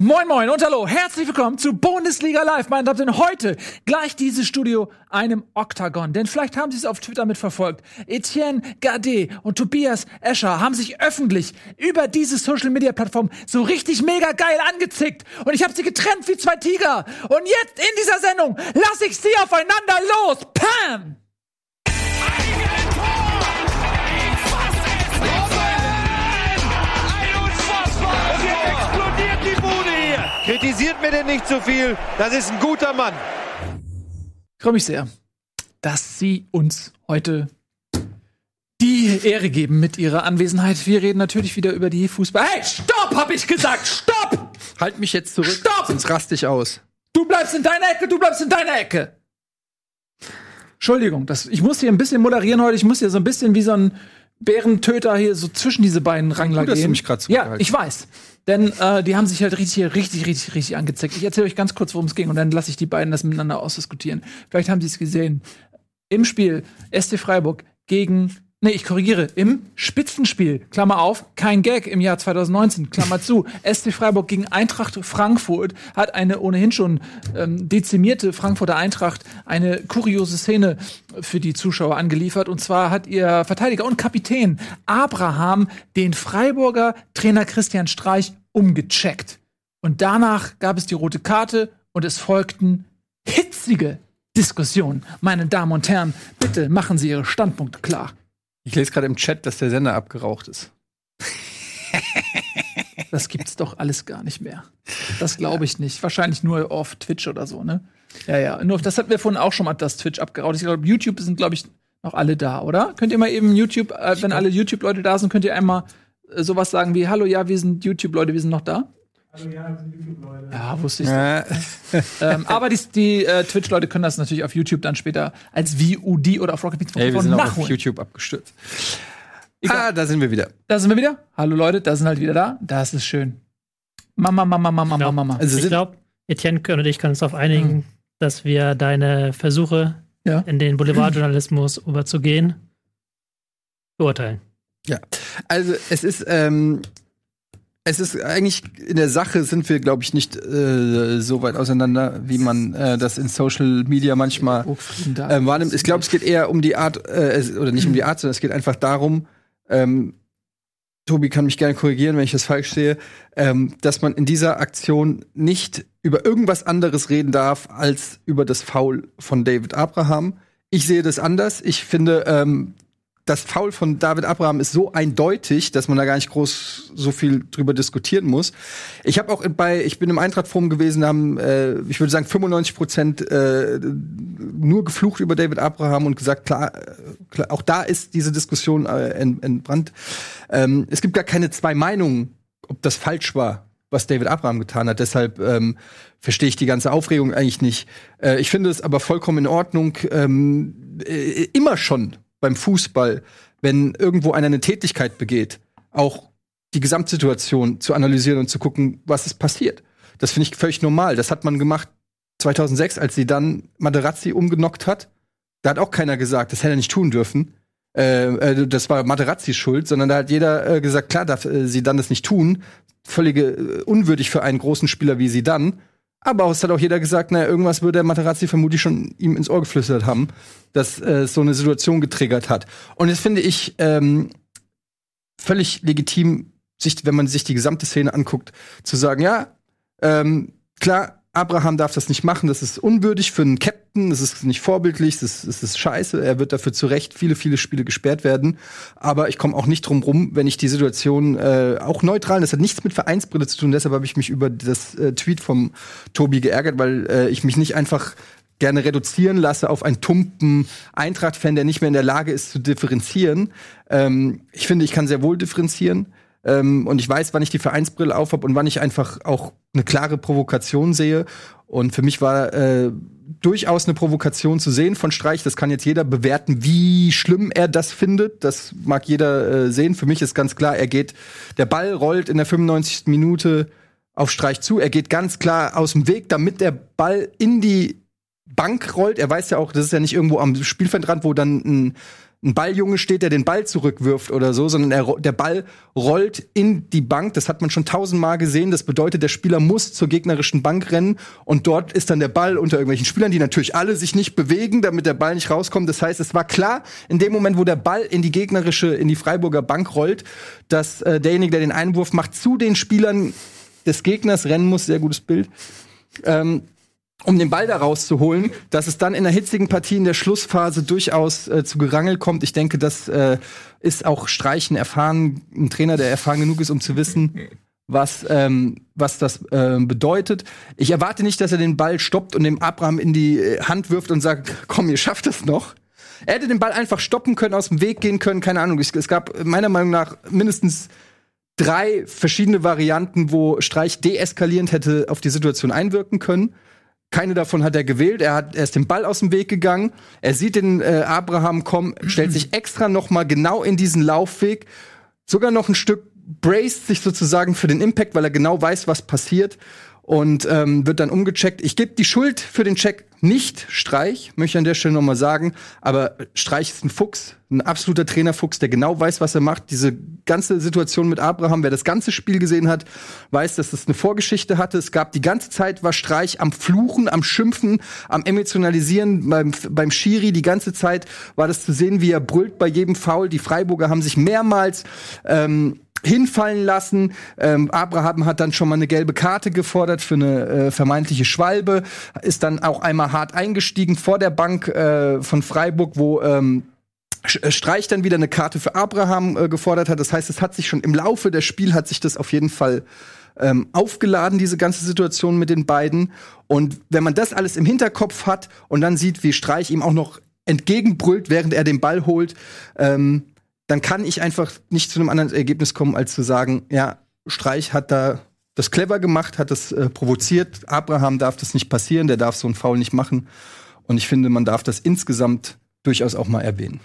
Moin Moin und hallo, herzlich willkommen zu Bundesliga Live. Meine Damen und Herren, heute gleich dieses Studio einem Oktagon. Denn vielleicht haben Sie es auf Twitter mitverfolgt. Etienne Gade und Tobias Escher haben sich öffentlich über diese Social Media Plattform so richtig mega geil angezickt. Und ich habe sie getrennt wie zwei Tiger. Und jetzt in dieser Sendung lasse ich sie aufeinander los. Pam! Kritisiert mir denn nicht so viel. Das ist ein guter Mann. Ich freue mich sehr, dass Sie uns heute die Ehre geben mit Ihrer Anwesenheit. Wir reden natürlich wieder über die Fußball. Hey, stopp, hab ich gesagt, stopp! Halt mich jetzt zurück, Stopp! sonst raste ich aus. Du bleibst in deiner Ecke, du bleibst in deiner Ecke. Entschuldigung, das, ich muss hier ein bisschen moderieren heute. Ich muss hier so ein bisschen wie so ein Bärentöter hier so zwischen diese beiden Rangler Gut, dass du gehen. mich grad Ja, zurückgehalten ich weiß. Denn äh, die haben sich halt richtig, richtig, richtig, richtig angezeckt. Ich erzähle euch ganz kurz, worum es ging und dann lasse ich die beiden das miteinander ausdiskutieren. Vielleicht haben sie es gesehen. Im Spiel SC Freiburg gegen Nee, ich korrigiere. Im Spitzenspiel, Klammer auf, kein Gag im Jahr 2019, Klammer zu. SC Freiburg gegen Eintracht Frankfurt hat eine ohnehin schon ähm, dezimierte Frankfurter Eintracht eine kuriose Szene für die Zuschauer angeliefert. Und zwar hat ihr Verteidiger und Kapitän Abraham den Freiburger Trainer Christian Streich umgecheckt. Und danach gab es die rote Karte und es folgten hitzige Diskussionen. Meine Damen und Herren, bitte machen Sie Ihre Standpunkte klar. Ich lese gerade im Chat, dass der Sender abgeraucht ist. Das gibt's doch alles gar nicht mehr. Das glaube ich nicht. Wahrscheinlich nur auf Twitch oder so, ne? Ja, ja. Nur das hatten wir vorhin auch schon mal, das Twitch abgeraucht. Ich glaube, YouTube sind, glaube ich, noch alle da, oder? Könnt ihr mal eben YouTube, äh, wenn alle YouTube-Leute da sind, könnt ihr einmal äh, sowas sagen wie, hallo, ja, wir sind YouTube-Leute, wir sind noch da? Ja, wusste ich. Äh, ähm, aber die, die äh, Twitch-Leute können das natürlich auf YouTube dann später als VOD oder auf Rocket Beats ey, wir sind auch auf nachholen. YouTube abgestürzt. Egal. Ah, da sind wir wieder. Da sind wir wieder. Hallo Leute, da sind halt wieder da. Das ist schön. Mama, Mama, Mama, Mama. Mama. Also Ich glaube, Etienne und ich können uns darauf einigen, Mhm. dass wir deine Versuche, Ja. in den Boulevardjournalismus überzugehen, beurteilen. ja. Also es ist, ähm, es ist eigentlich in der Sache sind wir, glaube ich, nicht äh, so weit auseinander, wie man äh, das in Social Media manchmal ähm, wahrnimmt. Ich glaube, es geht eher um die Art, äh, oder nicht um die Art, sondern es geht einfach darum, ähm, Tobi kann mich gerne korrigieren, wenn ich das falsch sehe, ähm, dass man in dieser Aktion nicht über irgendwas anderes reden darf als über das Foul von David Abraham. Ich sehe das anders. Ich finde, ähm, das Foul von David Abraham ist so eindeutig, dass man da gar nicht groß so viel drüber diskutieren muss. Ich habe auch bei, ich bin im Eintracht-Forum gewesen, haben, äh, ich würde sagen, 95 Prozent äh, nur geflucht über David Abraham und gesagt, klar, äh, klar auch da ist diese Diskussion äh, ent- entbrannt. Ähm, es gibt gar keine zwei Meinungen, ob das falsch war, was David Abraham getan hat. Deshalb ähm, verstehe ich die ganze Aufregung eigentlich nicht. Äh, ich finde es aber vollkommen in Ordnung, ähm, äh, immer schon beim Fußball, wenn irgendwo einer eine Tätigkeit begeht, auch die Gesamtsituation zu analysieren und zu gucken, was ist passiert. Das finde ich völlig normal. Das hat man gemacht 2006, als sie dann Materazzi umgenockt hat. Da hat auch keiner gesagt, das hätte er nicht tun dürfen. Äh, äh, das war Materazzis Schuld, sondern da hat jeder äh, gesagt, klar darf äh, sie dann das nicht tun. Völlige äh, unwürdig für einen großen Spieler wie sie dann. Aber es hat auch jeder gesagt, naja, irgendwas würde der Materazzi vermutlich schon ihm ins Ohr geflüstert haben, dass äh, so eine Situation getriggert hat. Und das finde ich ähm, völlig legitim, sich, wenn man sich die gesamte Szene anguckt, zu sagen, ja, ähm, klar, Abraham darf das nicht machen, das ist unwürdig für einen Captain, das ist nicht vorbildlich, das, das ist scheiße, er wird dafür zu Recht viele, viele Spiele gesperrt werden. Aber ich komme auch nicht drum rum, wenn ich die Situation äh, auch neutral, das hat nichts mit Vereinsbrille zu tun, deshalb habe ich mich über das äh, Tweet vom Tobi geärgert, weil äh, ich mich nicht einfach gerne reduzieren lasse auf einen tumpen Eintracht-Fan, der nicht mehr in der Lage ist zu differenzieren. Ähm, ich finde, ich kann sehr wohl differenzieren. Ähm, und ich weiß, wann ich die Vereinsbrille aufhab und wann ich einfach auch eine klare Provokation sehe. Und für mich war äh, durchaus eine Provokation zu sehen von Streich. Das kann jetzt jeder bewerten, wie schlimm er das findet. Das mag jeder äh, sehen. Für mich ist ganz klar, er geht, der Ball rollt in der 95. Minute auf Streich zu. Er geht ganz klar aus dem Weg, damit der Ball in die Bank rollt. Er weiß ja auch, das ist ja nicht irgendwo am Spielfeldrand, wo dann ein ein Balljunge steht, der den Ball zurückwirft oder so, sondern er, der Ball rollt in die Bank. Das hat man schon tausendmal gesehen. Das bedeutet, der Spieler muss zur gegnerischen Bank rennen und dort ist dann der Ball unter irgendwelchen Spielern, die natürlich alle sich nicht bewegen, damit der Ball nicht rauskommt. Das heißt, es war klar, in dem Moment, wo der Ball in die gegnerische, in die Freiburger Bank rollt, dass äh, derjenige, der den Einwurf macht, zu den Spielern des Gegners rennen muss. Sehr gutes Bild. Ähm, um den Ball da rauszuholen, dass es dann in der hitzigen Partie in der Schlussphase durchaus äh, zu Gerangel kommt. Ich denke, das äh, ist auch Streichen erfahren, ein Trainer, der erfahren genug ist, um zu wissen, was, ähm, was das ähm, bedeutet. Ich erwarte nicht, dass er den Ball stoppt und dem Abraham in die äh, Hand wirft und sagt, komm, ihr schafft es noch. Er hätte den Ball einfach stoppen können, aus dem Weg gehen können, keine Ahnung. Es gab meiner Meinung nach mindestens drei verschiedene Varianten, wo Streich deeskalierend hätte auf die Situation einwirken können. Keine davon hat er gewählt. Er, hat, er ist den Ball aus dem Weg gegangen. Er sieht den äh, Abraham kommen, stellt sich extra noch mal genau in diesen Laufweg, sogar noch ein Stück braced sich sozusagen für den Impact, weil er genau weiß, was passiert und ähm, wird dann umgecheckt. Ich gebe die Schuld für den Check nicht Streich, möchte ich an der Stelle noch mal sagen, aber Streich ist ein Fuchs, ein absoluter Trainerfuchs, der genau weiß, was er macht. Diese ganze Situation mit Abraham, wer das ganze Spiel gesehen hat, weiß, dass es eine Vorgeschichte hatte. Es gab die ganze Zeit war Streich am Fluchen, am Schimpfen, am Emotionalisieren beim, beim Schiri. Die ganze Zeit war das zu sehen, wie er brüllt bei jedem Foul. Die Freiburger haben sich mehrmals ähm, hinfallen lassen. Ähm, Abraham hat dann schon mal eine gelbe Karte gefordert für eine äh, vermeintliche Schwalbe, ist dann auch einmal hart eingestiegen vor der Bank äh, von Freiburg, wo ähm, äh, Streich dann wieder eine Karte für Abraham äh, gefordert hat. Das heißt, es hat sich schon im Laufe des Spiels hat sich das auf jeden Fall ähm, aufgeladen, diese ganze Situation mit den beiden. Und wenn man das alles im Hinterkopf hat und dann sieht, wie Streich ihm auch noch entgegenbrüllt, während er den Ball holt, ähm, dann kann ich einfach nicht zu einem anderen Ergebnis kommen, als zu sagen, ja, Streich hat da das clever gemacht, hat das äh, provoziert. Abraham darf das nicht passieren, der darf so einen Foul nicht machen. Und ich finde, man darf das insgesamt durchaus auch mal erwähnen.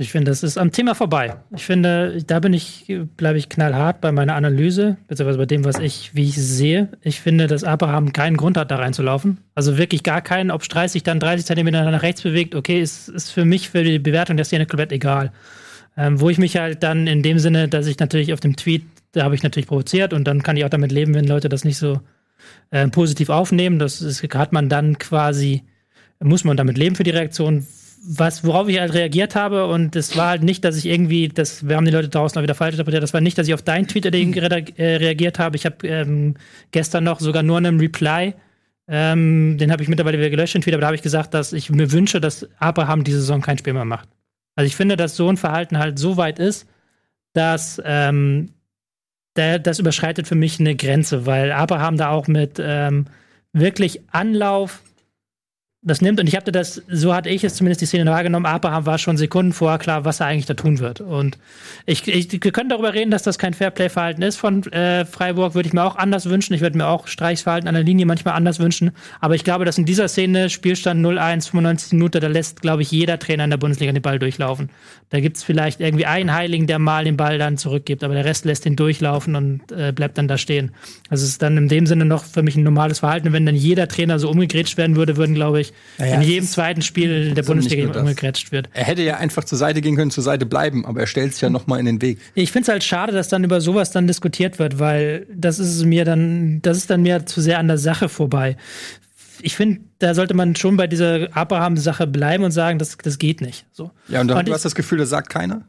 Ich finde, das ist am Thema vorbei. Ich finde, da bin ich, bleibe ich knallhart bei meiner Analyse, beziehungsweise bei dem, was ich, wie ich sehe. Ich finde, dass Abraham keinen Grund hat, da reinzulaufen. Also wirklich gar keinen. Ob Streich sich dann 30 Zentimeter nach rechts bewegt, okay, ist, ist für mich, für die Bewertung der Szene komplett egal. Ähm, wo ich mich halt dann in dem Sinne, dass ich natürlich auf dem Tweet, da habe ich natürlich provoziert und dann kann ich auch damit leben, wenn Leute das nicht so äh, positiv aufnehmen. Das ist, hat man dann quasi, muss man damit leben für die Reaktion. Was, worauf ich halt reagiert habe, und es war halt nicht, dass ich irgendwie, das, wir haben die Leute draußen auch wieder falsch interpretiert, das war nicht, dass ich auf deinen Tweet äh, reagiert habe. Ich habe ähm, gestern noch sogar nur einen Reply, ähm, den habe ich mittlerweile wieder gelöscht, den Tweet, aber da habe ich gesagt, dass ich mir wünsche, dass Abraham diese Saison kein Spiel mehr macht. Also ich finde, dass so ein Verhalten halt so weit ist, dass ähm, der, das überschreitet für mich eine Grenze, weil Abraham da auch mit ähm, wirklich Anlauf das nimmt. Und ich hatte das, so hatte ich es zumindest die Szene wahrgenommen, Abraham war schon Sekunden vorher klar, was er eigentlich da tun wird. Und ich, ich wir können darüber reden, dass das kein Fairplay-Verhalten ist von äh, Freiburg, würde ich mir auch anders wünschen. Ich würde mir auch Streichsverhalten an der Linie manchmal anders wünschen. Aber ich glaube, dass in dieser Szene Spielstand 0-1, 95 Minuten, da lässt, glaube ich, jeder Trainer in der Bundesliga den Ball durchlaufen. Da gibt es vielleicht irgendwie einen Heiligen, der mal den Ball dann zurückgibt, aber der Rest lässt ihn durchlaufen und äh, bleibt dann da stehen. Also es ist dann in dem Sinne noch für mich ein normales Verhalten. Wenn dann jeder Trainer so umgegrätscht werden würde, würden, glaube ich, Naja, in jedem zweiten Spiel der Bundesliga umgegrätscht wird. Er hätte ja einfach zur Seite gehen können, zur Seite bleiben, aber er stellt sich ja noch mal in den Weg. Ich finde es halt schade, dass dann über sowas dann diskutiert wird, weil das ist mir dann, das ist dann mir zu sehr an der Sache vorbei. Ich finde, da sollte man schon bei dieser Abraham-Sache bleiben und sagen, das, das geht nicht. So. Ja, und, du, Und du ich- hast das Gefühl, das sagt keiner?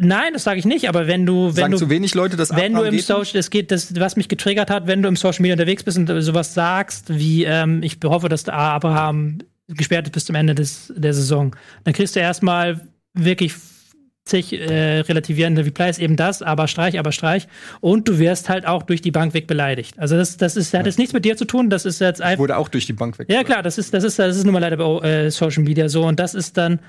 Nein, das sage ich nicht, aber wenn du, wenn Sagen du, zu wenig Leute, dass wenn du im? Social, es geht, das, was mich getriggert hat, wenn du im Social Media unterwegs bist und sowas sagst, wie ähm, ich hoffe, dass der Abraham gesperrt ist bis zum Ende des, der Saison, dann kriegst du erstmal wirklich zig äh, relativierende Replies, eben das, aber Streich, aber Streich. Und du wirst halt auch durch die Bank weg beleidigt. Also das, das ist, hat jetzt nichts mit dir zu tun, das ist jetzt einfach. Wurde auch durch die Bank weg. Ja, klar, das ist, das ist, das ist nun mal leider bei äh, Social Media so. Und das ist dann,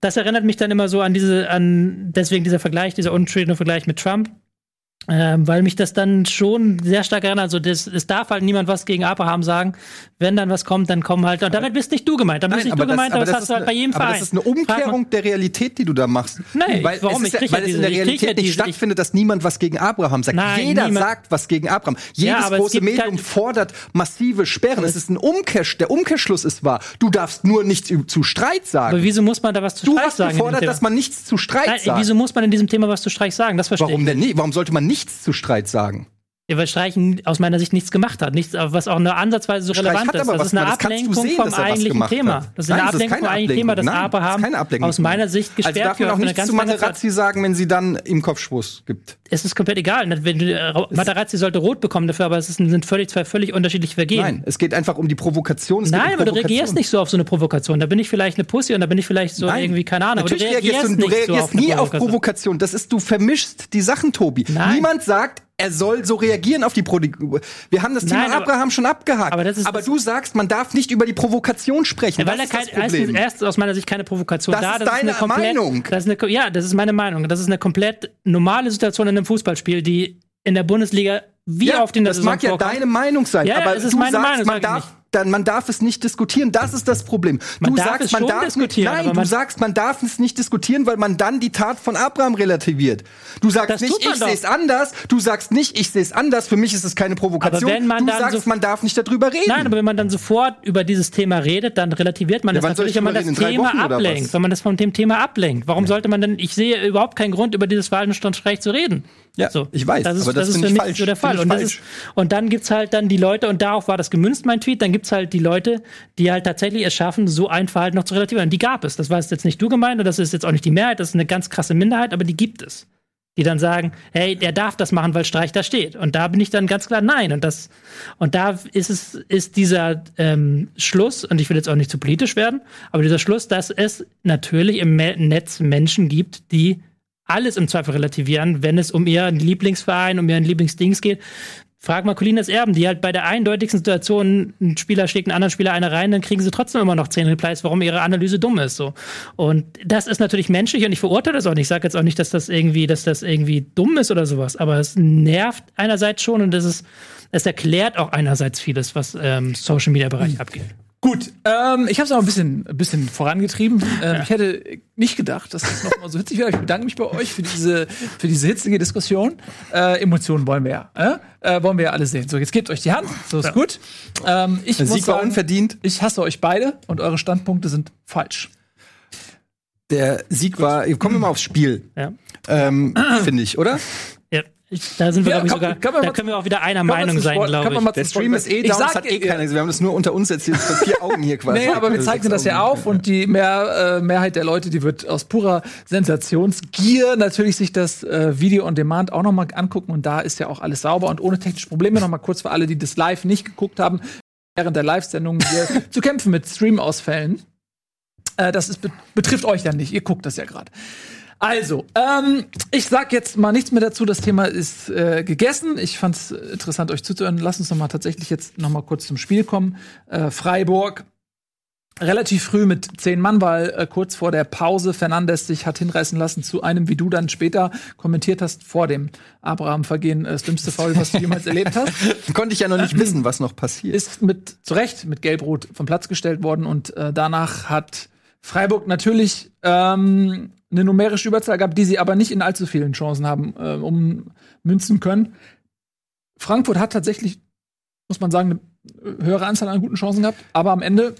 das erinnert mich dann immer so an diese, an, deswegen dieser Vergleich, dieser unschöne Vergleich mit Trump. Ähm, weil mich das dann schon sehr stark erinnert. Also das, es darf halt niemand was gegen Abraham sagen. Wenn dann was kommt, dann kommen halt. Und damit bist nicht du gemeint. Dann bist nicht du gemeint, aber das, hast du halt bei jedem aber Verein. das ist eine Umkehrung der Realität, die du da machst. Nein, weil warum? Es ist Ich krieg ja, ja weil es in diese- der Realität ja nicht diese- stattfindet, dass niemand was gegen Abraham sagt. Nein, Jeder niemand- sagt was gegen Abraham. Jedes es große Medium kein- fordert massive Sperren. Es ist ein Umkehr, der Umkehrschluss ist wahr. Du darfst nur nichts zu Streit sagen. aber wieso muss man da was zu du hast sagen? in dem gefordert, dass man nichts zu Streit Nein, sagt. wieso muss man in diesem Thema was zu Streich sagen? Das verstehe Warum ich. denn nicht? Warum sollte man nichts zu Streit sagen? Ja, weil Streichen aus meiner Sicht nichts gemacht hat. Nichts, was auch nur ansatzweise so Streich relevant ist. Das ist eine. Das Ablenkung sehen, vom eigentlichen Thema. Das ist eine Ablenkung vom eigentlichen Thema, das Abraham keine Ablenkung. aus meiner Sicht Also gesperrt darf man auch eine ganz zu. Materazzi sagen, wenn sie dann ihm Kopfschuss gibt. Es ist komplett egal. Äh, Materazzi sollte rot bekommen dafür, aber es sind völlig, zwei völlig unterschiedliche Vergehen. Nein, es geht einfach um die Provokation. Es Nein, um aber du Provokation. reagierst nicht so auf so eine Provokation. Da bin ich vielleicht eine Pussy und da bin ich vielleicht so Nein. irgendwie, keine Ahnung, Natürlich aber du reagierst, du, du nicht reagierst so auf eine nie auf Provokation. Provokation. Das ist, du vermischst die Sachen, Tobi. Nein. Niemand sagt, er soll so reagieren auf die Provokation. Wir haben das Thema Nein, aber- Abraham schon abgehakt. aber das ist- du sagst, man darf nicht über die Provokation sprechen. Ja, weil das da ist kein, das Problem. erstens, erstens aus meiner Sicht keine Provokation Das da. ist deine eine komplett, Meinung. Das ist eine, ja, das ist meine Meinung. Das ist eine komplett normale Situation in einem Fußballspiel, die in der Bundesliga wie ja, in der das Saison mag ja vorkommt. deine Meinung sein, Ja, aber es ist du meine sagst, Meinung, man darf, nicht. Dann, man darf es nicht diskutieren. Das ist das Problem. Man du darf sagst, es man schon darf diskutieren, Nicht, nein, du sagst, man darf es nicht diskutieren, weil man dann die Tat von Abraham relativiert. Du sagst nicht, ich sehe es anders. Du sagst nicht, ich sehe es anders. Für mich ist es keine Provokation. Aber wenn man du dann sagst, so- man darf nicht darüber reden. Nein, aber wenn man dann sofort über dieses Thema redet, dann relativiert man Ja, das natürlich, ich wenn man das Thema Wochen ablenkt. Wenn man das von dem Thema ablenkt. Warum sollte man denn, ich sehe überhaupt keinen Grund, über dieses Verhaltensstandrecht zu reden. Ja, ich weiß, das ist, aber das ist finde für ich mich falsch. so der Fall. Und, das ist, und dann gibt's halt dann die Leute, und darauf war das gemünzt, mein Tweet, dann gibt's halt die Leute, die halt tatsächlich es schaffen, so ein Verhalten noch zu relativieren. Und die gab es. Das war jetzt nicht du gemeint und das ist jetzt auch nicht die Mehrheit, das ist eine ganz krasse Minderheit, aber die gibt es. Die dann sagen, hey, der darf das machen, weil Streich da steht. Und da bin ich dann ganz klar nein. Und das, und da ist es, ist dieser ähm, Schluss, und ich will jetzt auch nicht zu politisch werden, aber dieser Schluss, dass es natürlich im Netz Menschen gibt, die alles im Zweifel relativieren, wenn es um ihren Lieblingsverein, um ihren Lieblingsdings geht. Frag mal Colinas Erben, die halt bei der eindeutigsten Situation, ein Spieler schlägt einen anderen Spieler eine rein, dann kriegen sie trotzdem immer noch zehn Replies, warum ihre Analyse dumm ist. So. Und das ist natürlich menschlich und ich verurteile das auch nicht. Ich sage jetzt auch nicht, dass das irgendwie, dass das irgendwie dumm ist oder sowas, aber es nervt einerseits schon und es ist, es erklärt auch einerseits vieles, was ähm, Social Media Bereich abgeht. Gut, ähm, ich habe es auch ein bisschen, ein bisschen vorangetrieben. Ähm, Ich hätte nicht gedacht, dass das noch mal so hitzig wird. Ich bedanke mich bei euch für diese, für diese hitzige Diskussion. Äh, Emotionen wollen wir ja, äh? Äh, wollen wir ja alle sehen. So, jetzt gebt euch die Hand. So ist gut. Ähm, ich Der muss Sieg war sagen, unverdient. ich hasse euch beide und eure Standpunkte sind falsch. Der Sieg war. Kommen wir mal aufs Spiel, Ja. ähm, finde ich, oder? Ja, ich, da sind wir, Ja, glaube ich, sogar, kann da mal- können wir auch wieder einer Meinung sein, glaube ich. Der Stream ist eh down, das hat eh keiner gesehen. Wir haben das nur unter uns jetzt hier vor vier Augen hier quasi. Nee, aber wir Also zeichnen sechs das ja Augen. auf und die Mehr, äh, Mehrheit der Leute, die wird aus purer Sensationsgier natürlich sich das äh, Video on Demand auch noch mal angucken und da ist ja auch alles sauber und ohne technische Probleme. Noch mal kurz für alle, die das live nicht geguckt haben, während der Live-Sendung hier zu kämpfen mit Stream-Ausfällen. Äh, das ist, be betrifft euch dann nicht. Ihr guckt das ja gerade. Also, ähm, ich sag jetzt mal nichts mehr dazu. Das Thema ist äh, gegessen. Ich fand es interessant, euch zuzuhören. Lass uns noch mal tatsächlich jetzt noch mal kurz zum Spiel kommen. Äh, Freiburg relativ früh mit zehn Mann, weil äh, kurz vor der Pause Fernandes sich hat hinreißen lassen zu einem, wie du dann später kommentiert hast, vor dem Abraham-Vergehen, äh, das dümmste Foul, was du jemals erlebt hast Konnte ich ja noch nicht wissen, was noch passiert. ist mit zu Recht mit Gelb-Rot vom Platz gestellt worden und äh, danach hat Freiburg natürlich ähm, eine numerische Überzahl gehabt, die sie aber nicht in allzu vielen Chancen haben äh, ummünzen können. Frankfurt hat tatsächlich, muss man sagen, eine höhere Anzahl an guten Chancen gehabt, aber am Ende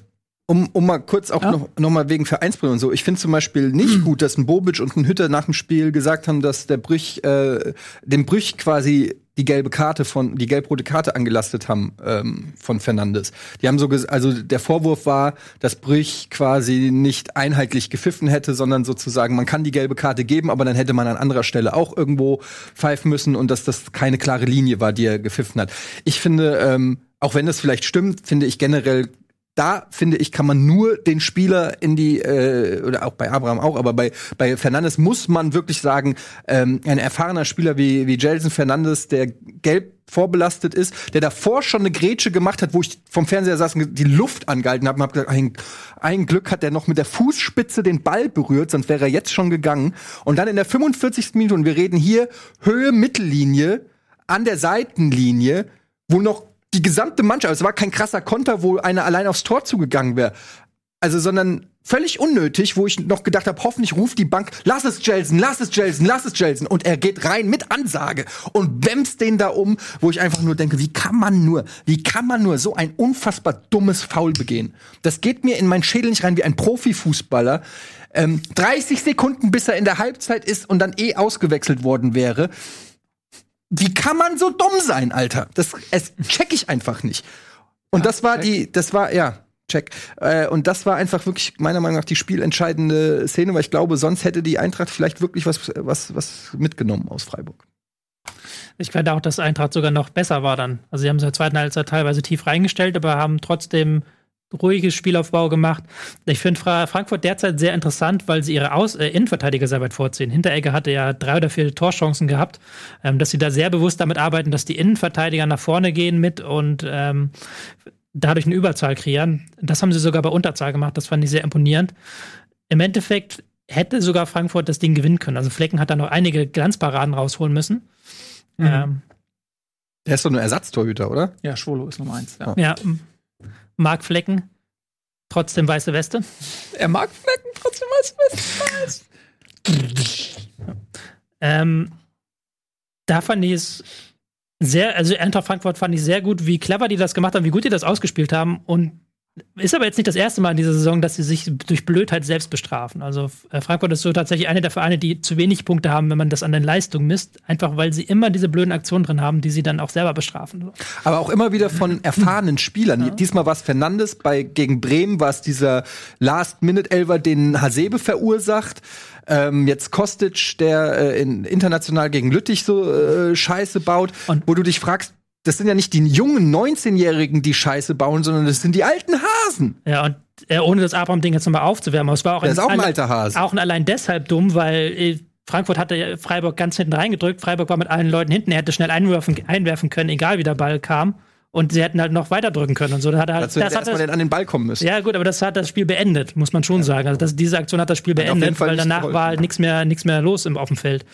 Um, um mal kurz auch Ja. noch, noch mal wegen Vereinsbrille und so. Ich finde zum Beispiel nicht gut, dass ein Bobic und ein Hütter nach dem Spiel gesagt haben, dass der Brüch, äh, dem Brüch quasi die gelbe Karte von, die gelb-rote Karte angelastet haben ähm, von Fernandes. Die haben so, also der Vorwurf war, dass Brüch quasi nicht einheitlich gepfiffen hätte, sondern sozusagen, man kann die gelbe Karte geben, aber dann hätte man an anderer Stelle auch irgendwo pfeifen müssen und dass das keine klare Linie war, die er gepfiffen hat. Ich finde, ähm, auch wenn das vielleicht stimmt, finde ich generell da finde ich, kann man nur den Spieler in die, äh, oder auch bei Abraham auch, aber bei, bei Fernandes muss man wirklich sagen, ähm, ein erfahrener Spieler wie, wie Jelson Fernandes, der gelb vorbelastet ist, der davor schon eine Grätsche gemacht hat, wo ich vom Fernseher saß und die Luft angehalten habe und hab gesagt, ein, ein Glück hat der noch mit der Fußspitze den Ball berührt, sonst wäre er jetzt schon gegangen. Und dann in der 45. Minute, und wir reden hier Höhe Mittellinie an der Seitenlinie, wo noch die gesamte Mannschaft, es war kein krasser Konter, wo einer allein aufs Tor zugegangen wäre. Also, sondern völlig unnötig, wo ich noch gedacht habe, hoffentlich ruft die Bank, lass es Jelsen, lass es Jelsen, lass es Jelsen. Und er geht rein mit Ansage und wämst den da um, wo ich einfach nur denke, wie kann man nur, wie kann man nur so ein unfassbar dummes Foul begehen? Das geht mir in meinen Schädel nicht rein wie ein Profifußballer. Ähm, 30 Sekunden, bis er in der Halbzeit ist und dann eh ausgewechselt worden wäre. Wie kann man so dumm sein, Alter? Das es check ich einfach nicht. Und das war die, das war, ja, check. Äh, und das war einfach wirklich meiner Meinung nach die spielentscheidende Szene, weil ich glaube, sonst hätte die Eintracht vielleicht wirklich was, was, was mitgenommen aus Freiburg. Ich finde auch, dass Eintracht sogar noch besser war dann. Also sie haben es in der zweiten Halbzeit teilweise tief reingestellt, aber haben trotzdem ruhiges Spielaufbau gemacht. Ich finde Fra Frankfurt derzeit sehr interessant, weil sie ihre Aus äh, Innenverteidiger sehr weit vorziehen. Hinteregger hatte ja drei oder vier Torchancen gehabt, ähm, dass sie da sehr bewusst damit arbeiten, dass die Innenverteidiger nach vorne gehen mit und ähm, dadurch eine Überzahl kreieren. Das haben sie sogar bei Unterzahl gemacht, das fand ich sehr imponierend. Im Endeffekt hätte sogar Frankfurt das Ding gewinnen können. Also Flecken hat da noch einige Glanzparaden rausholen müssen. Mhm. Ähm, Der ist doch nur Ersatztorhüter, oder? Ja, Schwolo ist Nummer eins. Ja. ja, Marc Flecken, trotzdem weiße Weste. Er mag Flecken, trotzdem weiß Ähm, da fand ich es sehr, also Eintracht Frankfurt fand ich sehr gut, wie clever die das gemacht haben, wie gut die das ausgespielt haben. Und ist aber jetzt nicht das erste Mal in dieser Saison, dass sie sich durch Blödheit selbst bestrafen. Also äh, Frankfurt ist so tatsächlich eine der Vereine, die zu wenig Punkte haben, wenn man das an den Leistungen misst, einfach weil sie immer diese blöden Aktionen drin haben, die sie dann auch selber bestrafen. Aber auch immer wieder von erfahrenen Spielern. Ja. Diesmal war es Fernandes, bei gegen Bremen war es dieser Last-Minute-Elver, den Hasebe verursacht. Ähm, jetzt Kostic, der äh, in, international gegen Lüttich so äh, Scheiße baut, Und- wo du dich fragst, das sind ja nicht die jungen 19-Jährigen, die Scheiße bauen, sondern das sind die alten Hasen. Ja, und äh, ohne das Abraham-Ding jetzt nochmal aufzuwärmen, aber es war auch Der ist auch ein alter Hase. Auch allein deshalb dumm, weil äh, Frankfurt hatte ja Freiburg ganz hinten reingedrückt. Freiburg war mit allen Leuten hinten. Er hätte schnell einwerfen, einwerfen können, egal wie der Ball kam. Und sie hätten halt noch weiter drücken können und so. Da hat er halt, Dazu hätte das hat das, an den Ball kommen müssen. ja, gut, aber das hat das Spiel beendet, muss man schon sagen. Also das, diese Aktion hat das Spiel Hat beendet, weil danach geholfen. war halt nichts mehr, nichts mehr los im, auf dem Feld.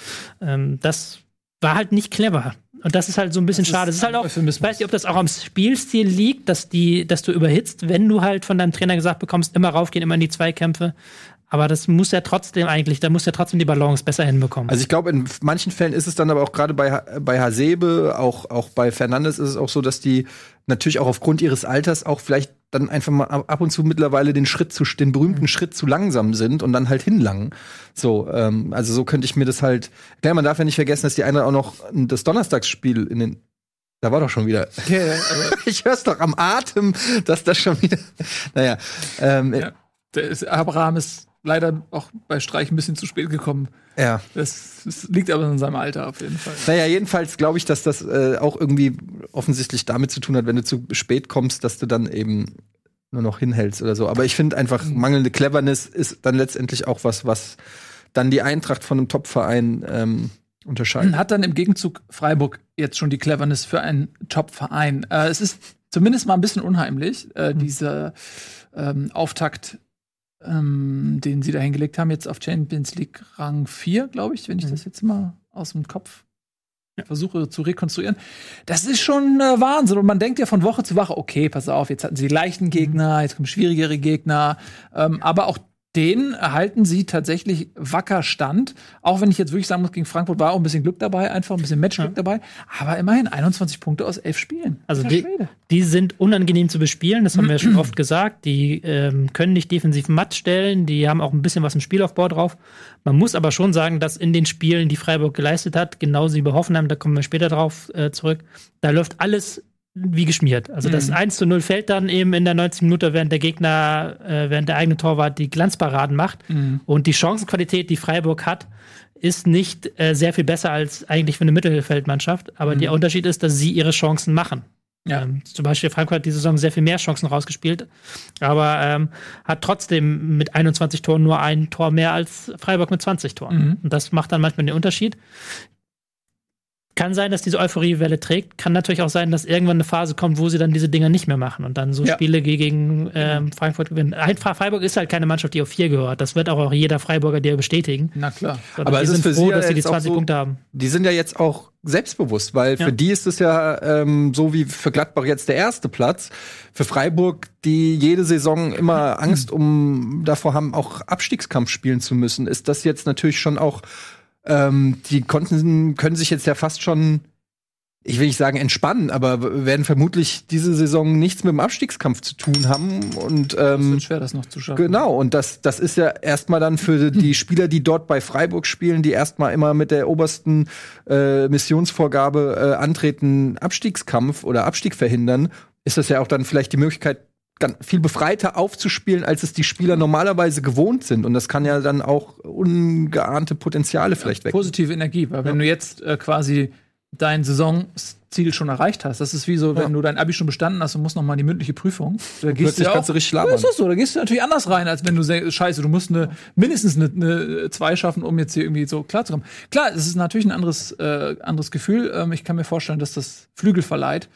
Ähm, das war halt nicht clever. Und das ist halt so ein bisschen Das schade. Es ist halt auch, ich weiß nicht, ob das auch am Spielstil liegt, dass, die, dass du überhitzt, wenn du halt von deinem Trainer gesagt bekommst, immer raufgehen, immer in die Zweikämpfe. Aber das muss ja trotzdem eigentlich, da muss ja trotzdem die Balance besser hinbekommen. Also ich glaube, in manchen Fällen ist es dann aber auch gerade bei, bei Hasebe, auch, auch bei Fernandes ist es auch so, dass die natürlich auch aufgrund ihres Alters auch vielleicht dann einfach mal ab und zu mittlerweile den Schritt zu, den berühmten Schritt zu langsam sind und dann halt hinlangen. So, ähm, also so könnte ich mir das halt, klar, man darf ja nicht vergessen, dass die eine auch noch das Donnerstagsspiel in den da war doch schon wieder. ich hör's doch am Atem, dass das schon wieder. Naja. Ähm, Ja. Abraham ist leider auch bei Streich ein bisschen zu spät gekommen. ja. Das, das liegt aber in seinem Alter auf jeden Fall. Naja, jedenfalls glaube ich, dass das äh, auch irgendwie offensichtlich damit zu tun hat, wenn du zu spät kommst, dass du dann eben nur noch hinhältst oder so. Aber ich finde einfach, mangelnde Cleverness ist dann letztendlich auch was, was dann die Eintracht von einem Top-Verein ähm, unterscheidet. Hat dann im Gegenzug Freiburg jetzt schon die Cleverness für einen Top-Verein. Äh, es ist zumindest mal ein bisschen unheimlich, äh, dieser ähm, Auftakt, ähm, den sie da hingelegt haben, jetzt auf Champions League Rang 4, glaube ich, wenn ich das jetzt mal aus dem Kopf versuche zu rekonstruieren. Das ist schon äh, Wahnsinn. Und man denkt ja von Woche zu Woche, okay, pass auf, jetzt hatten sie die leichten Gegner, jetzt kommen schwierigere Gegner. Ähm, aber auch den erhalten sie tatsächlich wacker stand. Auch wenn ich jetzt wirklich sagen muss, gegen Frankfurt war auch ein bisschen Glück dabei, einfach ein bisschen Matchglück dabei. Aber immerhin 21 Punkte aus elf Spielen. Also die, die sind unangenehm zu bespielen, das haben wir schon oft gesagt. Die ähm, können nicht defensiv matt stellen, die haben auch ein bisschen was im Spielaufbau drauf. Man muss aber schon sagen, dass in den Spielen, die Freiburg geleistet hat, genauso wie bei Hoffenheim, da kommen wir später drauf äh, zurück, da läuft alles wie geschmiert. Also das 1 zu 0 fällt dann eben in der 90 Minute, während der Gegner, äh, während der eigene Torwart die Glanzparaden macht. Und die Chancenqualität, die Freiburg hat, ist nicht äh, sehr viel besser als eigentlich für eine Mittelfeldmannschaft. Aber der Unterschied ist, dass sie ihre Chancen machen. Ja. Ähm, zum Beispiel Frankfurt hat die Saison sehr viel mehr Chancen rausgespielt, aber ähm, hat trotzdem mit 21 Toren nur ein Tor mehr als Freiburg mit 20 Toren. Mhm. Und das macht dann manchmal den Unterschied. Kann sein, dass diese Euphoriewelle trägt. Kann natürlich auch sein, dass irgendwann eine Phase kommt, wo sie dann diese Dinger nicht mehr machen und dann so Ja. Spiele gegen ähm, Frankfurt gewinnen. Freiburg ist halt keine Mannschaft, die auf vier gehört. Das wird auch, auch jeder Freiburger dir bestätigen. Na klar. Sondern Aber die es ist sind für sie froh, ja dass sie die jetzt auch 20 so- Punkte haben. die sind ja jetzt auch selbstbewusst, weil Ja. für die ist es ja ähm, so wie für Gladbach jetzt der erste Platz. Für Freiburg, die jede Saison immer Angst um davor haben, auch Abstiegskampf spielen zu müssen, ist das jetzt natürlich schon auch, ähm, die konnten, können sich jetzt ja fast schon, ich will nicht sagen entspannen, aber werden vermutlich diese Saison nichts mit dem Abstiegskampf zu tun haben. Und ähm, wird schwer, das noch zu schaffen. Genau, und das, das ist ja erstmal dann für die Spieler, die dort bei Freiburg spielen, die erstmal immer mit der obersten äh, Missionsvorgabe äh, antreten, Abstiegskampf oder Abstieg verhindern, ist das ja auch dann vielleicht die Möglichkeit, ganz viel befreiter aufzuspielen, als es die Spieler normalerweise gewohnt sind. Und das kann ja dann auch ungeahnte Potenziale vielleicht weg. Positive Energie, weil wenn du jetzt äh, quasi dein Saisonziel schon erreicht hast, das ist wie so, wenn Ja. du dein Abi schon bestanden hast und musst noch mal die mündliche Prüfung. Da gehst ja kannst du richtig labern. Ja, ist das so, da gehst du natürlich anders rein, als wenn du sagst, scheiße, du musst eine, mindestens eine, eine zwei schaffen, um jetzt hier irgendwie so klarzukommen. Klar, es ist natürlich ein anderes, äh, anderes Gefühl. Ähm, ich kann mir vorstellen, dass das Flügel verleiht.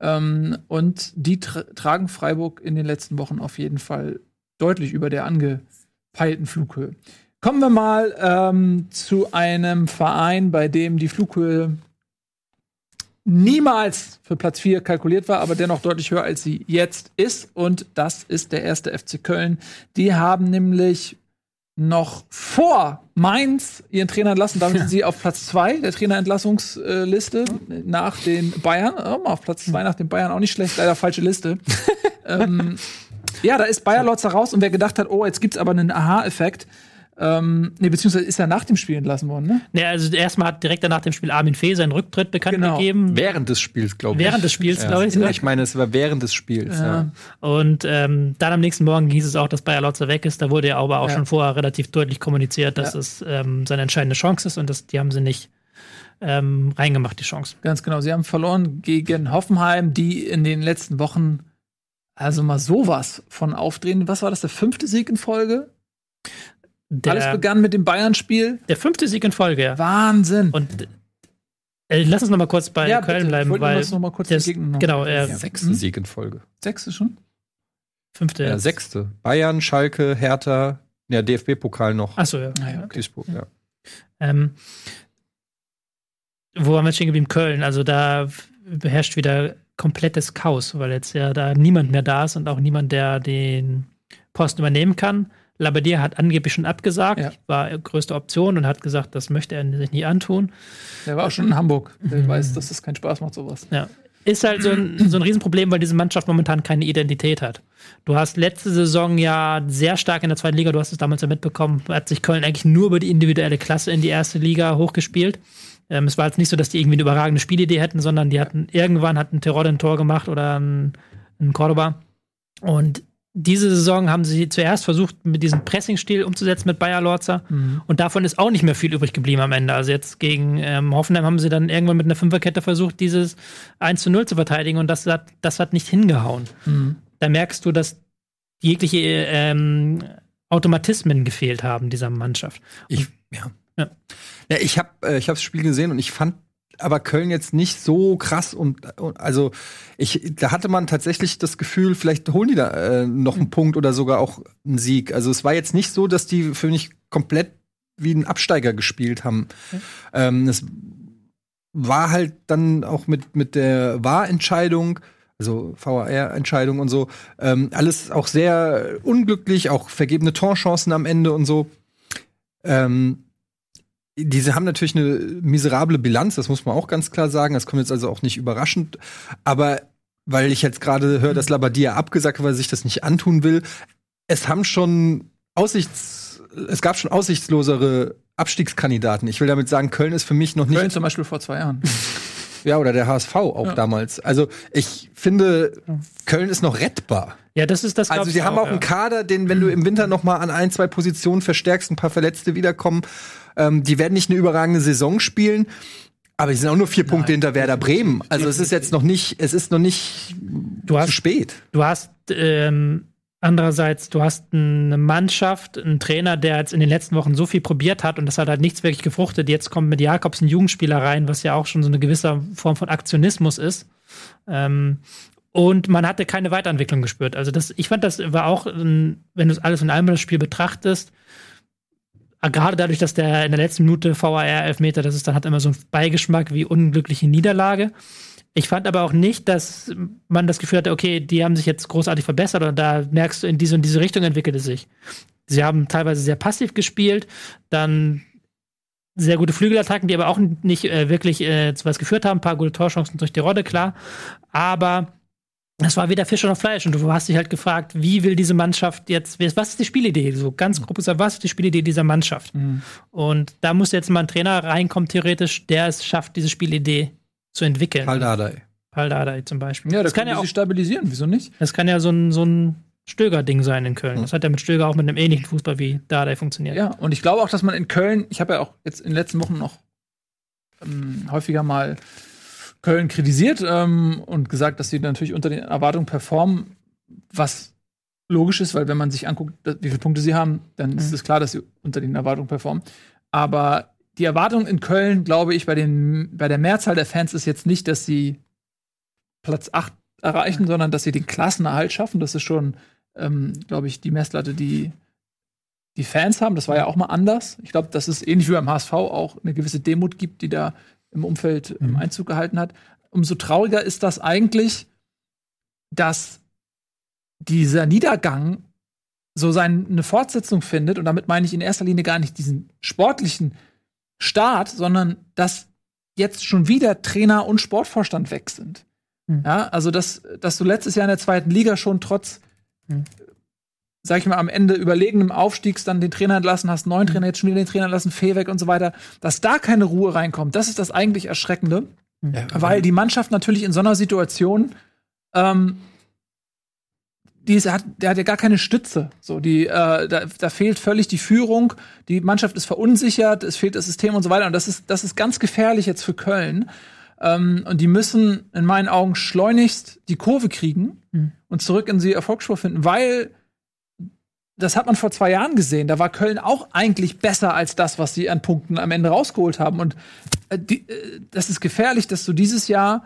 Ähm, und die tra tragen Freiburg in den letzten Wochen auf jeden Fall deutlich über der angepeilten Flughöhe. Kommen wir mal ähm, zu einem Verein, bei dem die Flughöhe niemals für Platz 4 kalkuliert war, aber dennoch deutlich höher, als sie jetzt ist. Und das ist der erste FC Köln. Die haben nämlich noch vor Mainz ihren Trainer entlassen. Damit sind sie auf Platz 2 der Trainerentlassungsliste nach den Bayern. Oh, auf Platz 2 nach den Bayern auch nicht schlecht, leider falsche Liste. ähm, ja, da ist Bayer Lotzer raus und wer gedacht hat, oh, jetzt gibt's aber einen Aha-Effekt. Ähm, nee, beziehungsweise ist er nach dem Spiel entlassen worden, ne? Ja, also erstmal hat direkt nach dem Spiel Armin Fee seinen Rücktritt bekannt Genau. gegeben. Während des Spiels, glaube ich. Während des Spiels, Ja. glaube ich. Ich meine, es war während des Spiels. Ja. Und ähm, dann am nächsten Morgen hieß es auch, dass Bayer Lotzer weg ist. Da wurde ja aber auch Ja. schon vorher relativ deutlich kommuniziert, dass Ja. es ähm, seine entscheidende Chance ist und das, die haben sie nicht ähm, reingemacht, die Chance. Ganz genau. Sie haben verloren gegen Hoffenheim, die in den letzten Wochen also mal sowas von aufdrehen. Was war das, der fünfte Sieg in Folge? Alles Der, begann mit dem Bayern-Spiel. der fünfte Sieg in Folge, ja. Wahnsinn. Und äh, lass uns noch mal kurz bei Ja, Köln bitte. Ich bleiben, nur weil das noch mal kurz das, genau, äh, Ja. Sechster Mhm. Sieg in Folge. Sechste schon? fünfte. Ja, sechste. Bayern, Schalke, Hertha, ja, DFB-Pokal noch. Achso, ja. Ah, ja, okay. Duisburg, ja. Ähm, wo waren wir stehen geblieben? Köln. Also da beherrscht wieder komplettes Chaos, weil jetzt ja da niemand mehr da ist und auch niemand, der den Posten übernehmen kann. Labadier hat angeblich schon abgesagt, Ja. war größte Option und hat gesagt, das möchte er sich nie antun. Der war auch schon in Hamburg. Der Mhm. weiß, dass das keinen Spaß macht, sowas. Ja. Ist halt so ein, so ein Riesenproblem, weil diese Mannschaft momentan keine Identität hat. Du hast letzte Saison ja sehr stark in der zweiten Liga, du hast es damals ja mitbekommen, hat sich Köln eigentlich nur über die individuelle Klasse in die erste Liga hochgespielt. Ähm, es war jetzt nicht so, dass die irgendwie eine überragende Spielidee hätten, sondern die hatten irgendwann hat ein Terodde ein Tor gemacht oder ein, ein Cordoba. Und diese Saison haben sie zuerst versucht, mit diesem Pressingstil umzusetzen mit Bayer Lorzer. Und davon ist auch nicht mehr viel übrig geblieben am Ende. Also jetzt gegen ähm, Hoffenheim haben sie dann irgendwann mit einer Fünferkette versucht, dieses 1 zu 0 zu verteidigen und das hat, das hat nicht hingehauen. Da merkst du, dass jegliche ähm, Automatismen gefehlt haben dieser Mannschaft. Ich, ja. Ja. Ja, ich habe äh, ich hab das Spiel gesehen und ich fand aber Köln jetzt nicht so krass und, und also ich da hatte man tatsächlich das Gefühl, vielleicht holen die da äh, noch einen Punkt oder sogar auch einen Sieg. Also es war jetzt nicht so, dass die für mich komplett wie ein Absteiger gespielt haben. Ähm, es war halt dann auch mit mit der Wahrentscheidung also VAR-Entscheidung und so, ähm, alles auch sehr unglücklich, auch vergebene Torchancen am Ende und so. Ähm, diese haben natürlich eine miserable Bilanz, das muss man auch ganz klar sagen. Das kommt jetzt also auch nicht überraschend. Aber weil ich jetzt gerade höre, dass Labadia abgesagt hat, weil er sich das nicht antun will, es haben schon Aussichts, es gab schon aussichtslosere Abstiegskandidaten. Ich will damit sagen, Köln ist für mich noch nicht Köln zum Beispiel vor zwei Jahren. ja, oder der HSV auch Ja. damals. Also ich finde, Köln ist noch rettbar. Ja, das ist das. Also sie haben auch ja. einen Kader, den, wenn du im Winter noch mal an ein, zwei Positionen verstärkst, ein paar Verletzte wiederkommen, ähm, die werden nicht eine überragende Saison spielen. Aber die sind auch nur vier Punkte hinter Werder Bremen. Also es ist jetzt noch nicht, es ist noch nicht Du zu hast spät. Du hast ähm, Andererseits, du hast eine Mannschaft, einen Trainer, der jetzt in den letzten Wochen so viel probiert hat und das hat halt nichts wirklich gefruchtet. Jetzt kommt mit Jakobs ein Jugendspieler rein, was ja auch schon so eine gewisse Form von Aktionismus ist. Ähm, und man hatte keine Weiterentwicklung gespürt. Also das, ich fand, das war auch, wenn du alles in allem das Spiel betrachtest, äh, gerade dadurch, dass der in der letzten Minute VAR Elfmeter, das ist dann hat immer so einen Beigeschmack wie unglückliche Niederlage. Ich fand aber auch nicht, dass man das Gefühl hatte, okay, die haben sich jetzt großartig verbessert oder da merkst du, in diese und diese Richtung entwickelt es sich. Sie haben teilweise sehr passiv gespielt, dann sehr gute Flügelattacken, die aber auch nicht äh, wirklich äh, zu was geführt haben. Ein paar gute Torchancen durch die Rodde, klar. Aber es war weder Fisch noch Fleisch. Und du hast dich halt gefragt, wie will diese Mannschaft jetzt, was ist die Spielidee? So ganz grob gesagt, was ist die Spielidee dieser Mannschaft? Mhm. Und da muss jetzt mal ein Trainer reinkommen, theoretisch, der es schafft, diese Spielidee zu entwickeln. Paul Dardai. Paul Dardai zum Beispiel. Ja, das, das kann ja auch stabilisieren, wieso nicht? Das kann ja so ein, so ein Stöger-Ding sein in Köln. Das hat ja mit Stöger auch mit einem ähnlichen Fußball wie Dardai funktioniert. Ja, und ich glaube auch, dass man in Köln, ich habe ja auch jetzt in den letzten Wochen noch ähm, häufiger mal Köln kritisiert ähm, und gesagt, dass sie natürlich unter den Erwartungen performen, was logisch ist, weil wenn man sich anguckt, wie viele Punkte sie haben, dann mhm. ist es klar, dass sie unter den Erwartungen performen. Aber die Erwartung in Köln, glaube ich, bei, den, bei der Mehrzahl der Fans ist jetzt nicht, dass sie Platz 8 erreichen, ja. sondern dass sie den Klassenerhalt schaffen. Das ist schon, ähm, glaube ich, die Messlatte, die die Fans haben. Das war ja auch mal anders. Ich glaube, dass es ähnlich wie beim HSV auch eine gewisse Demut gibt, die da im Umfeld ähm, mhm. Einzug gehalten hat. Umso trauriger ist das eigentlich, dass dieser Niedergang so seine Fortsetzung findet. Und damit meine ich in erster Linie gar nicht diesen sportlichen Start, sondern dass jetzt schon wieder Trainer und Sportvorstand weg sind. Mhm. Ja, also dass, dass du letztes Jahr in der zweiten Liga schon trotz, mhm. Sag ich mal, am Ende überlegenem Aufstiegs dann den Trainer entlassen hast, neuen mhm. Trainer, jetzt schon wieder den Trainer entlassen, Fee weg und so weiter, dass da keine Ruhe reinkommt, das ist das eigentlich Erschreckende. Mhm. Ja, weil die Mannschaft natürlich in so einer Situation ähm, die ist, hat, der hat ja gar keine Stütze. So, die, äh, da, da fehlt völlig die Führung, die Mannschaft ist verunsichert, es fehlt das System und so weiter. Und das ist, das ist ganz gefährlich jetzt für Köln. Ähm, und die müssen in meinen Augen schleunigst die Kurve kriegen mhm. und zurück in die Erfolgsspur finden, weil das hat man vor zwei Jahren gesehen. Da war Köln auch eigentlich besser als das, was sie an Punkten am Ende rausgeholt haben. Und äh, die, äh, das ist gefährlich, dass du dieses Jahr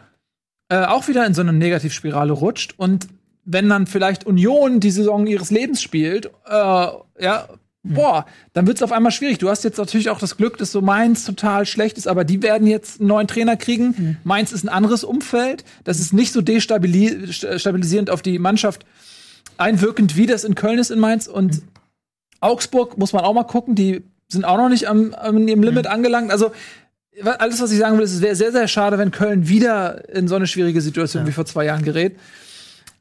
äh, auch wieder in so eine Negativspirale rutscht und wenn dann vielleicht Union die Saison ihres Lebens spielt, äh, ja, boah, dann wird es auf einmal schwierig. Du hast jetzt natürlich auch das Glück, dass so Mainz total schlecht ist, aber die werden jetzt einen neuen Trainer kriegen. Mhm. Mainz ist ein anderes Umfeld. Das ist nicht so destabilisierend auf die Mannschaft einwirkend, wie das in Köln ist in Mainz. Und mhm. Augsburg muss man auch mal gucken, die sind auch noch nicht am, am ihrem Limit mhm. angelangt. Also alles, was ich sagen will, ist, es wäre sehr, sehr schade, wenn Köln wieder in so eine schwierige Situation ja. wie vor zwei Jahren gerät.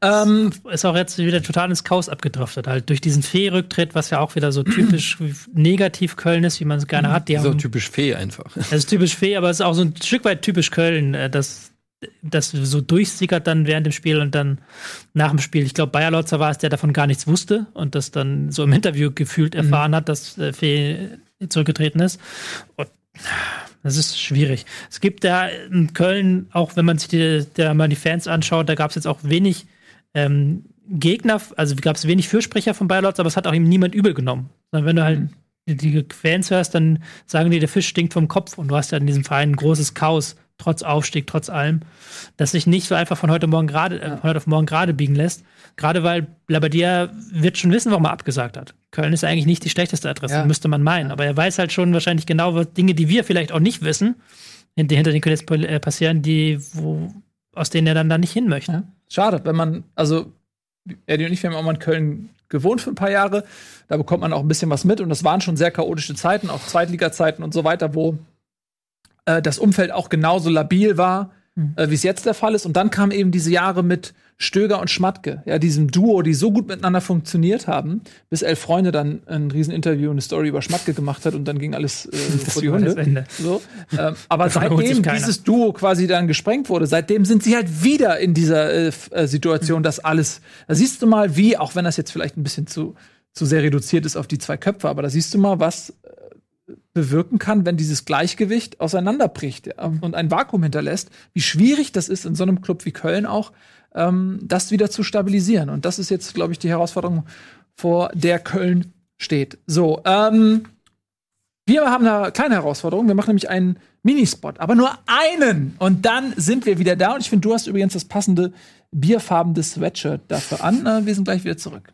Ähm, ist auch jetzt wieder total ins Chaos abgedriftet, halt durch diesen Fee-Rücktritt, was ja auch wieder so typisch negativ Köln ist, wie man es gerne hat. Die ist auch typisch Fee einfach. Es ist typisch Fee, aber es ist auch so ein Stück weit typisch Köln, äh, dass das so durchsickert dann während dem Spiel und dann nach dem Spiel. Ich glaube, Bayer Lotzer war es, der davon gar nichts wusste und das dann so im Interview gefühlt mhm. erfahren mhm. hat, dass äh, Fee zurückgetreten ist. Und das ist schwierig. Es gibt da in Köln, auch wenn man sich die, da mal die Fans anschaut, da gab es jetzt auch wenig ähm, Gegner, also gab es wenig Fürsprecher von Bayer aber es hat auch ihm niemand übel genommen. Sondern wenn du halt die, die Fans hörst, dann sagen die, der Fisch stinkt vom Kopf und du hast ja in diesem Verein ein großes Chaos, trotz Aufstieg, trotz allem, das sich nicht so einfach von heute morgen gerade, äh, von heute auf morgen gerade biegen lässt. Gerade weil Labadia wird schon wissen, warum er abgesagt hat. Köln ist eigentlich nicht die schlechteste Adresse, ja. müsste man meinen. Aber er weiß halt schon wahrscheinlich genau was Dinge, die wir vielleicht auch nicht wissen, hinter, hinter den Kulissen äh, passieren, die, wo, aus denen er dann da nicht hin möchte. Ja. Schade, wenn man, also Eddie und ich, wir haben auch mal in Köln gewohnt für ein paar Jahre. Da bekommt man auch ein bisschen was mit. Und das waren schon sehr chaotische Zeiten, auch Zweitliga-Zeiten und so weiter, wo äh, das Umfeld auch genauso labil war, mhm. äh, wie es jetzt der Fall ist. Und dann kamen eben diese Jahre mit Stöger und Schmatke, ja, diesem Duo, die so gut miteinander funktioniert haben, bis Elf Freunde dann ein Rieseninterview und eine Story über Schmatke gemacht hat und dann ging alles äh, vor die Hunde. So. Ähm, aber seitdem dieses Duo quasi dann gesprengt wurde, seitdem sind sie halt wieder in dieser äh, äh, Situation, dass alles, da siehst du mal, wie, auch wenn das jetzt vielleicht ein bisschen zu, zu sehr reduziert ist auf die zwei Köpfe, aber da siehst du mal, was bewirken kann, wenn dieses Gleichgewicht auseinanderbricht ja, und ein Vakuum hinterlässt, wie schwierig das ist in so einem Club wie Köln auch, ähm, das wieder zu stabilisieren. Und das ist jetzt, glaube ich, die Herausforderung, vor der Köln steht. So, ähm, wir haben eine kleine Herausforderung. Wir machen nämlich einen Minispot, aber nur einen. Und dann sind wir wieder da. Und ich finde, du hast übrigens das passende bierfarbene Sweatshirt dafür an. Äh, wir sind gleich wieder zurück.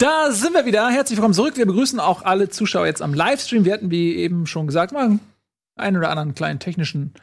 Da sind wir wieder. Herzlich willkommen zurück. Wir begrüßen auch alle Zuschauer jetzt am Livestream. Wir hatten, wie eben schon gesagt, mal einen oder anderen kleinen technischen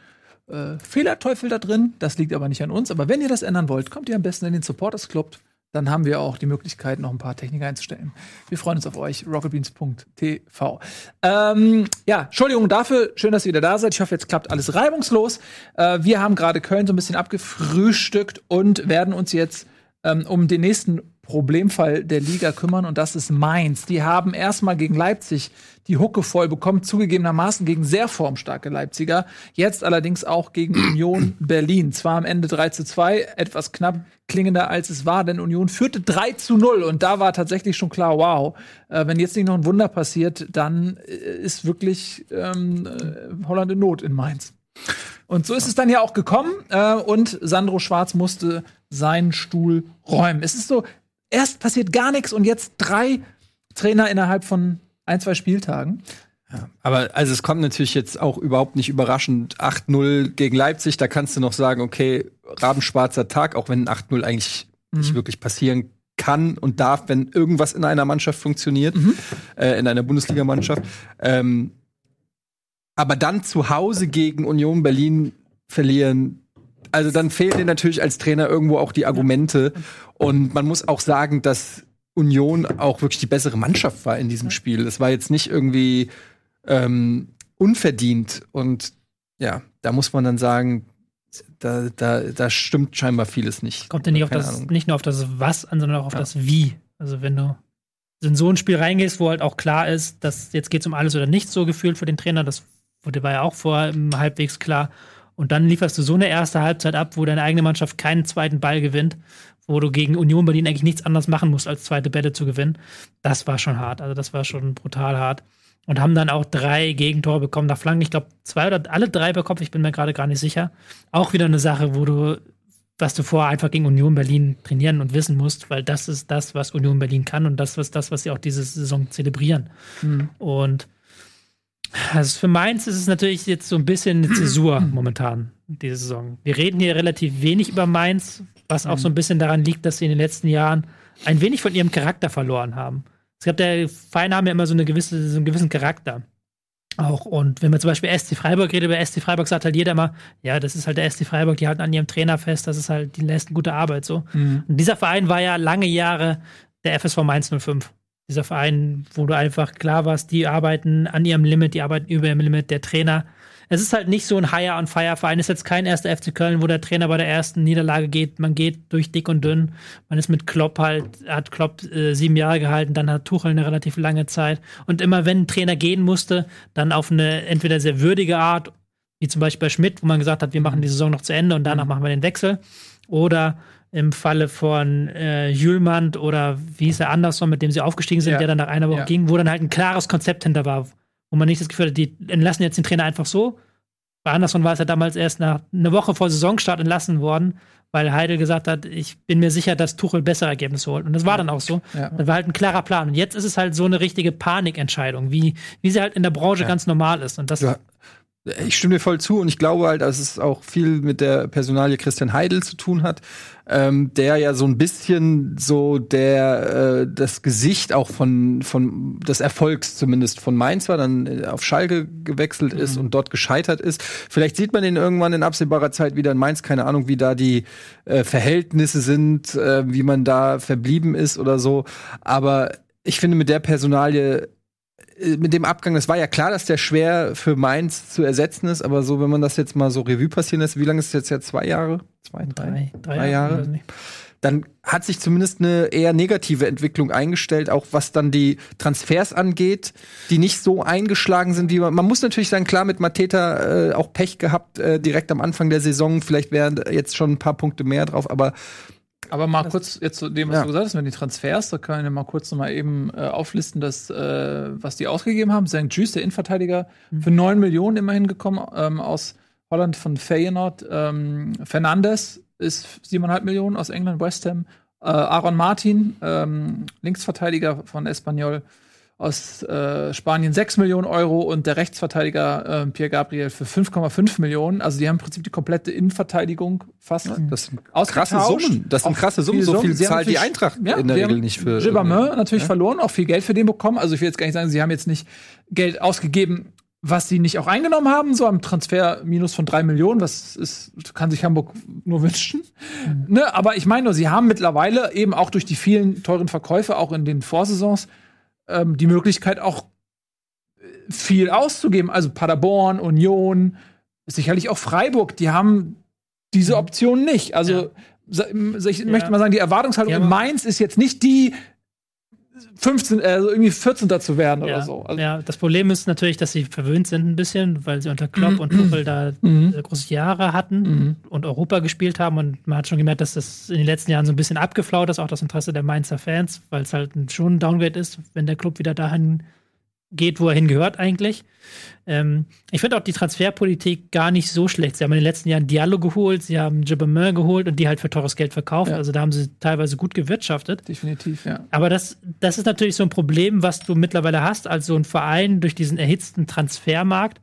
äh, Fehlerteufel da drin. Das liegt aber nicht an uns. Aber wenn ihr das ändern wollt, kommt ihr am besten in den Supporters Club. Dann haben wir auch die Möglichkeit, noch ein paar Technik einzustellen. Wir freuen uns auf euch. rocketbeans.tv. Ähm, ja, Entschuldigung dafür. Schön, dass ihr wieder da seid. Ich hoffe, jetzt klappt alles reibungslos. Äh, wir haben gerade Köln so ein bisschen abgefrühstückt und werden uns jetzt ähm, um den nächsten Problemfall der Liga kümmern und das ist Mainz. Die haben erstmal gegen Leipzig die Hucke voll bekommen, zugegebenermaßen gegen sehr formstarke Leipziger, jetzt allerdings auch gegen Union Berlin. Zwar am Ende 3 zu 2, etwas knapp klingender als es war, denn Union führte 3 zu 0 und da war tatsächlich schon klar, wow, äh, wenn jetzt nicht noch ein Wunder passiert, dann äh, ist wirklich ähm, äh, Holland in Not in Mainz. Und so ist es dann ja auch gekommen äh, und Sandro Schwarz musste seinen Stuhl räumen. Es ist so, erst passiert gar nichts und jetzt drei Trainer innerhalb von ein, zwei Spieltagen. Ja, aber also es kommt natürlich jetzt auch überhaupt nicht überraschend 8-0 gegen Leipzig. Da kannst du noch sagen, okay, rabenschwarzer Tag, auch wenn 8-0 eigentlich mhm. nicht wirklich passieren kann und darf, wenn irgendwas in einer Mannschaft funktioniert, mhm. äh, in einer Bundesligamannschaft. Ähm, aber dann zu Hause gegen Union Berlin verlieren, also dann fehlen dir natürlich als Trainer irgendwo auch die Argumente. Und man muss auch sagen, dass Union auch wirklich die bessere Mannschaft war in diesem Spiel. Es war jetzt nicht irgendwie ähm, unverdient. Und ja, da muss man dann sagen, da, da, da stimmt scheinbar vieles nicht. Kommt ja nicht, auf das, nicht nur auf das Was an, sondern auch auf ja. das Wie. Also wenn du in so ein Spiel reingehst, wo halt auch klar ist, dass jetzt geht es um alles oder nichts so gefühlt für den Trainer, das wurde war ja auch vorher halbwegs klar. Und dann lieferst du so eine erste Halbzeit ab, wo deine eigene Mannschaft keinen zweiten Ball gewinnt, wo du gegen Union Berlin eigentlich nichts anderes machen musst, als zweite Bälle zu gewinnen. Das war schon hart. Also das war schon brutal hart. Und haben dann auch drei Gegentore bekommen nach Flanken. Ich glaube, zwei oder alle drei bekommen, ich bin mir gerade gar nicht sicher. Auch wieder eine Sache, wo du, was du vorher einfach gegen Union Berlin trainieren und wissen musst, weil das ist das, was Union Berlin kann und das ist das, was sie auch diese Saison zelebrieren. Mhm. Und also für Mainz ist es natürlich jetzt so ein bisschen eine Zäsur momentan, diese Saison. Wir reden hier relativ wenig über Mainz, was auch so ein bisschen daran liegt, dass sie in den letzten Jahren ein wenig von ihrem Charakter verloren haben. Es gab der Vereine haben ja immer so, eine gewisse, so einen gewissen Charakter. Auch. Und wenn man zum Beispiel SC Freiburg redet, über SC Freiburg sagt halt jeder immer, ja, das ist halt der SC Freiburg, die halten an ihrem Trainer fest, das ist halt, die leisten gute Arbeit so. Mhm. Und dieser Verein war ja lange Jahre der FSV Mainz 05 dieser Verein, wo du einfach klar warst, die arbeiten an ihrem Limit, die arbeiten über ihrem Limit, der Trainer. Es ist halt nicht so ein Hire on Fire Verein. Es ist jetzt kein erster FC Köln, wo der Trainer bei der ersten Niederlage geht. Man geht durch dick und dünn. Man ist mit Klopp halt, hat Klopp äh, sieben Jahre gehalten, dann hat Tuchel eine relativ lange Zeit. Und immer wenn ein Trainer gehen musste, dann auf eine entweder sehr würdige Art, wie zum Beispiel bei Schmidt, wo man gesagt hat, wir machen die Saison noch zu Ende und danach mhm. machen wir den Wechsel. Oder im Falle von äh, Jülmand oder wie hieß er Anderson, mit dem sie aufgestiegen sind, ja. der dann nach einer Woche ja. ging, wo dann halt ein klares Konzept hinter war, wo man nicht das Gefühl hat, die entlassen jetzt den Trainer einfach so. Bei Anderson war es ja damals erst nach einer Woche vor Saisonstart entlassen worden, weil Heidel gesagt hat, ich bin mir sicher, dass Tuchel bessere Ergebnisse holt. Und das war dann auch so. Ja. Das war halt ein klarer Plan. Und jetzt ist es halt so eine richtige Panikentscheidung, wie, wie sie halt in der Branche ganz normal ist. Und das du, Ich stimme dir voll zu und ich glaube halt, dass es auch viel mit der Personalie Christian Heidel zu tun hat, ähm, der ja so ein bisschen so der äh, das Gesicht auch von von des Erfolgs zumindest von Mainz war, dann äh, auf Schalke gewechselt ist und dort gescheitert ist. Vielleicht sieht man ihn irgendwann in absehbarer Zeit wieder in Mainz, keine Ahnung, wie da die äh, Verhältnisse sind, äh, wie man da verblieben ist oder so. Aber ich finde, mit der Personalie mit dem Abgang, das war ja klar, dass der schwer für Mainz zu ersetzen ist, aber so, wenn man das jetzt mal so Revue passieren lässt, wie lange ist es jetzt ja? Zwei Jahre? Zwei, drei? Drei Jahre? weiß nicht. Dann hat sich zumindest eine eher negative Entwicklung eingestellt, auch was dann die Transfers angeht, die nicht so eingeschlagen sind, wie man. Man muss natürlich sagen, klar, mit Mateta äh, auch Pech gehabt, äh, direkt am Anfang der Saison. Vielleicht wären jetzt schon ein paar Punkte mehr drauf, aber Aber mal kurz jetzt zu dem, was Ja. du gesagt hast, mit den Transfers, da können wir mal kurz noch mal eben äh, auflisten, dass, äh, was die ausgegeben haben. St. Juice, der Innenverteidiger, für 9 Millionen immerhin gekommen ähm, aus Holland von Feyenoord. Ähm, Fernandes ist 7,5 Millionen aus England, West Ham. Äh, Aaron Martin, ähm, Linksverteidiger von Espanyol aus äh, Spanien 6 Millionen Euro und der Rechtsverteidiger äh, Pierre Gabriel für 5,5 Millionen. Also die haben im Prinzip die komplette Innenverteidigung fast das sind krasse. Summen. Das sind krasse Summen. So viel zahlt die Eintracht ja, in der Regel nicht für. Gilbermin natürlich Ja. verloren, auch viel Geld für den bekommen. Also ich will jetzt gar nicht sagen, sie haben jetzt nicht Geld ausgegeben, was sie nicht auch eingenommen haben, so am Transfer minus von drei Millionen, was ist, kann sich Hamburg nur wünschen. Ne, aber ich meine nur, sie haben mittlerweile eben auch durch die vielen teuren Verkäufe, auch in den Vorsaisons, ähm, die Möglichkeit auch äh, viel auszugeben. Also Paderborn, Union, sicherlich auch Freiburg, die haben diese Option nicht. Also sa- ich möchte mal sagen, die Erwartungshaltung Ja, in Mainz ist jetzt nicht die 15, also irgendwie 14. zu werden Ja, oder so. Also, ja, das Problem ist natürlich, dass sie verwöhnt sind ein bisschen, weil sie unter Klopp und Tuchel da Mhm. äh, große Jahre hatten und Europa gespielt haben. Und man hat schon gemerkt, dass das in den letzten Jahren so ein bisschen abgeflaut ist, auch das Interesse der Mainzer Fans, weil es halt schon ein Downgrade ist, wenn der Club wieder dahin geht, wo er hingehört eigentlich. Ähm, ich finde auch die Transferpolitik gar nicht so schlecht. Sie haben in den letzten Jahren Diallo geholt, sie haben Gibbermin geholt und die halt für teures Geld verkauft. Ja. Also da haben sie teilweise gut gewirtschaftet. definitiv, ja. Aber das, das ist natürlich so ein Problem, was du mittlerweile hast, als so ein Verein durch diesen erhitzten Transfermarkt.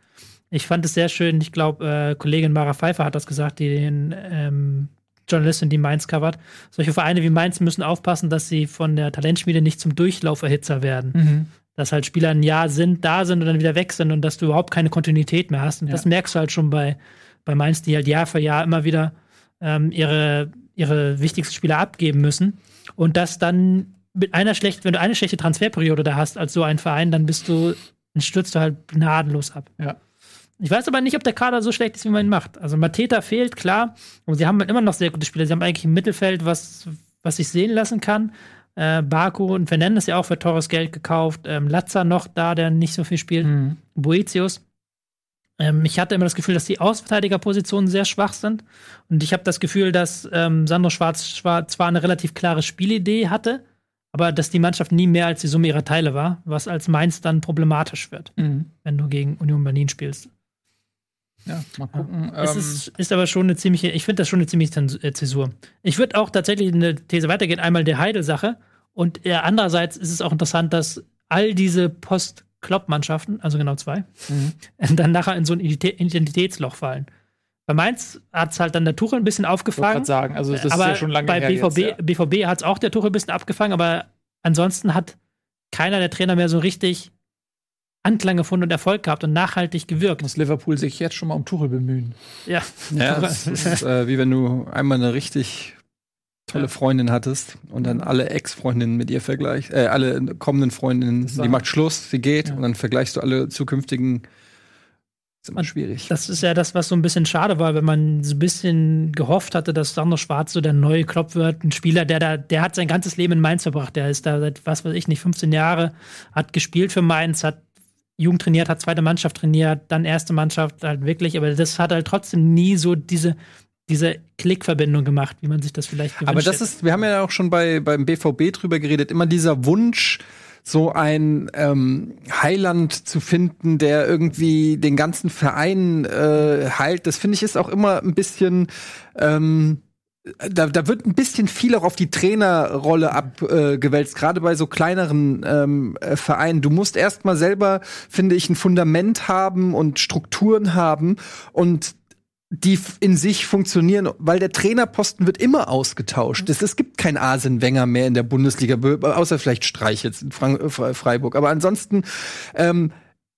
Ich fand es sehr schön, ich glaube, äh, Kollegin Mara Pfeiffer hat das gesagt, die den ähm, Journalistin, die Mainz covert. Solche Vereine wie Mainz müssen aufpassen, dass sie von der Talentschmiede nicht zum Durchlauferhitzer werden. Dass halt Spieler ein Jahr sind, da sind und dann wieder weg sind und dass du überhaupt keine Kontinuität mehr hast. Und das merkst du halt schon bei, bei Mainz, die halt Jahr für Jahr immer wieder ähm, ihre, ihre wichtigsten Spieler abgeben müssen. Und das dann mit einer schlechten, wenn du eine schlechte Transferperiode da hast als so ein Verein, dann bist du, dann stürzt du halt gnadenlos ab. Ja. Ich weiß aber nicht, ob der Kader so schlecht ist, wie man ihn macht. Also Mateta fehlt, klar. Und sie haben halt immer noch sehr gute Spieler. Sie haben eigentlich ein Mittelfeld, was, was sich sehen lassen kann. Äh, Baku und Fernandes ja auch für teures Geld gekauft. Ähm, Latza noch da, der nicht so viel spielt. Boetius. Ähm, ich hatte immer das Gefühl, dass die Außenverteidigerpositionen sehr schwach sind. Und ich habe das Gefühl, dass ähm, Sandro Schwarz, Schwarz zwar eine relativ klare Spielidee hatte, aber dass die Mannschaft nie mehr als die Summe ihrer Teile war, was als Mainz dann problematisch wird, Mhm. wenn du gegen Union Berlin spielst. Ja, mal gucken. Es ähm, ist, ist aber schon eine ziemliche, ich finde das schon eine ziemliche äh, Zäsur. Ich würde auch tatsächlich eine These weitergehen, einmal der Heidel-Sache und äh, andererseits ist es auch interessant, dass all diese Post-Klopp-Mannschaften, also genau zwei, dann nachher in so ein Identi- Identitätsloch fallen. Bei Mainz hat es halt dann der Tuchel ein bisschen ich aufgefangen. grad sagen, also das aber ist ja schon lange bei her BVB, jetzt, ja. BVB hat es auch der Tuchel ein bisschen abgefangen, aber ansonsten hat keiner der Trainer mehr so richtig Anklang gefunden und Erfolg gehabt und nachhaltig gewirkt. muss Liverpool sich jetzt schon mal um Tuchel bemühen. Ja, Ja, das ist äh, wie wenn du einmal eine richtig tolle Freundin hattest und dann alle Ex-Freundinnen mit ihr vergleichst, äh, alle kommenden Freundinnen, die macht Schluss, sie geht Ja. und dann vergleichst du alle zukünftigen. ist immer schwierig. Das ist ja das, was so ein bisschen schade war, wenn man so ein bisschen gehofft hatte, dass Sandro Schwarz so der neue Klopp wird. Ein Spieler, der da, der hat sein ganzes Leben in Mainz verbracht. Der ist da seit, was weiß ich nicht, 15 Jahre, hat gespielt für Mainz, hat Jugend trainiert, hat zweite Mannschaft trainiert, dann erste Mannschaft halt wirklich. Aber das hat halt trotzdem nie so diese, diese Klickverbindung gemacht, wie man sich das vielleicht gewünscht Aber das hätte. ist, wir haben ja auch schon bei, beim BVB drüber geredet, immer dieser Wunsch, so ein ähm, Heiland zu finden, der irgendwie den ganzen Verein äh, heilt. Das finde ich ist auch immer ein bisschen ähm, da, da wird ein bisschen viel auch auf die Trainerrolle abgewälzt, gerade bei so kleineren ähm, äh, Vereinen. Du musst erstmal selber, finde ich, ein Fundament haben und Strukturen haben und die in sich funktionieren, weil der Trainerposten wird immer ausgetauscht. Es, es gibt kein Arsene Wenger mehr in der Bundesliga, außer vielleicht Streich jetzt in Frank äh, Fre- Freiburg. Aber ansonsten ähm,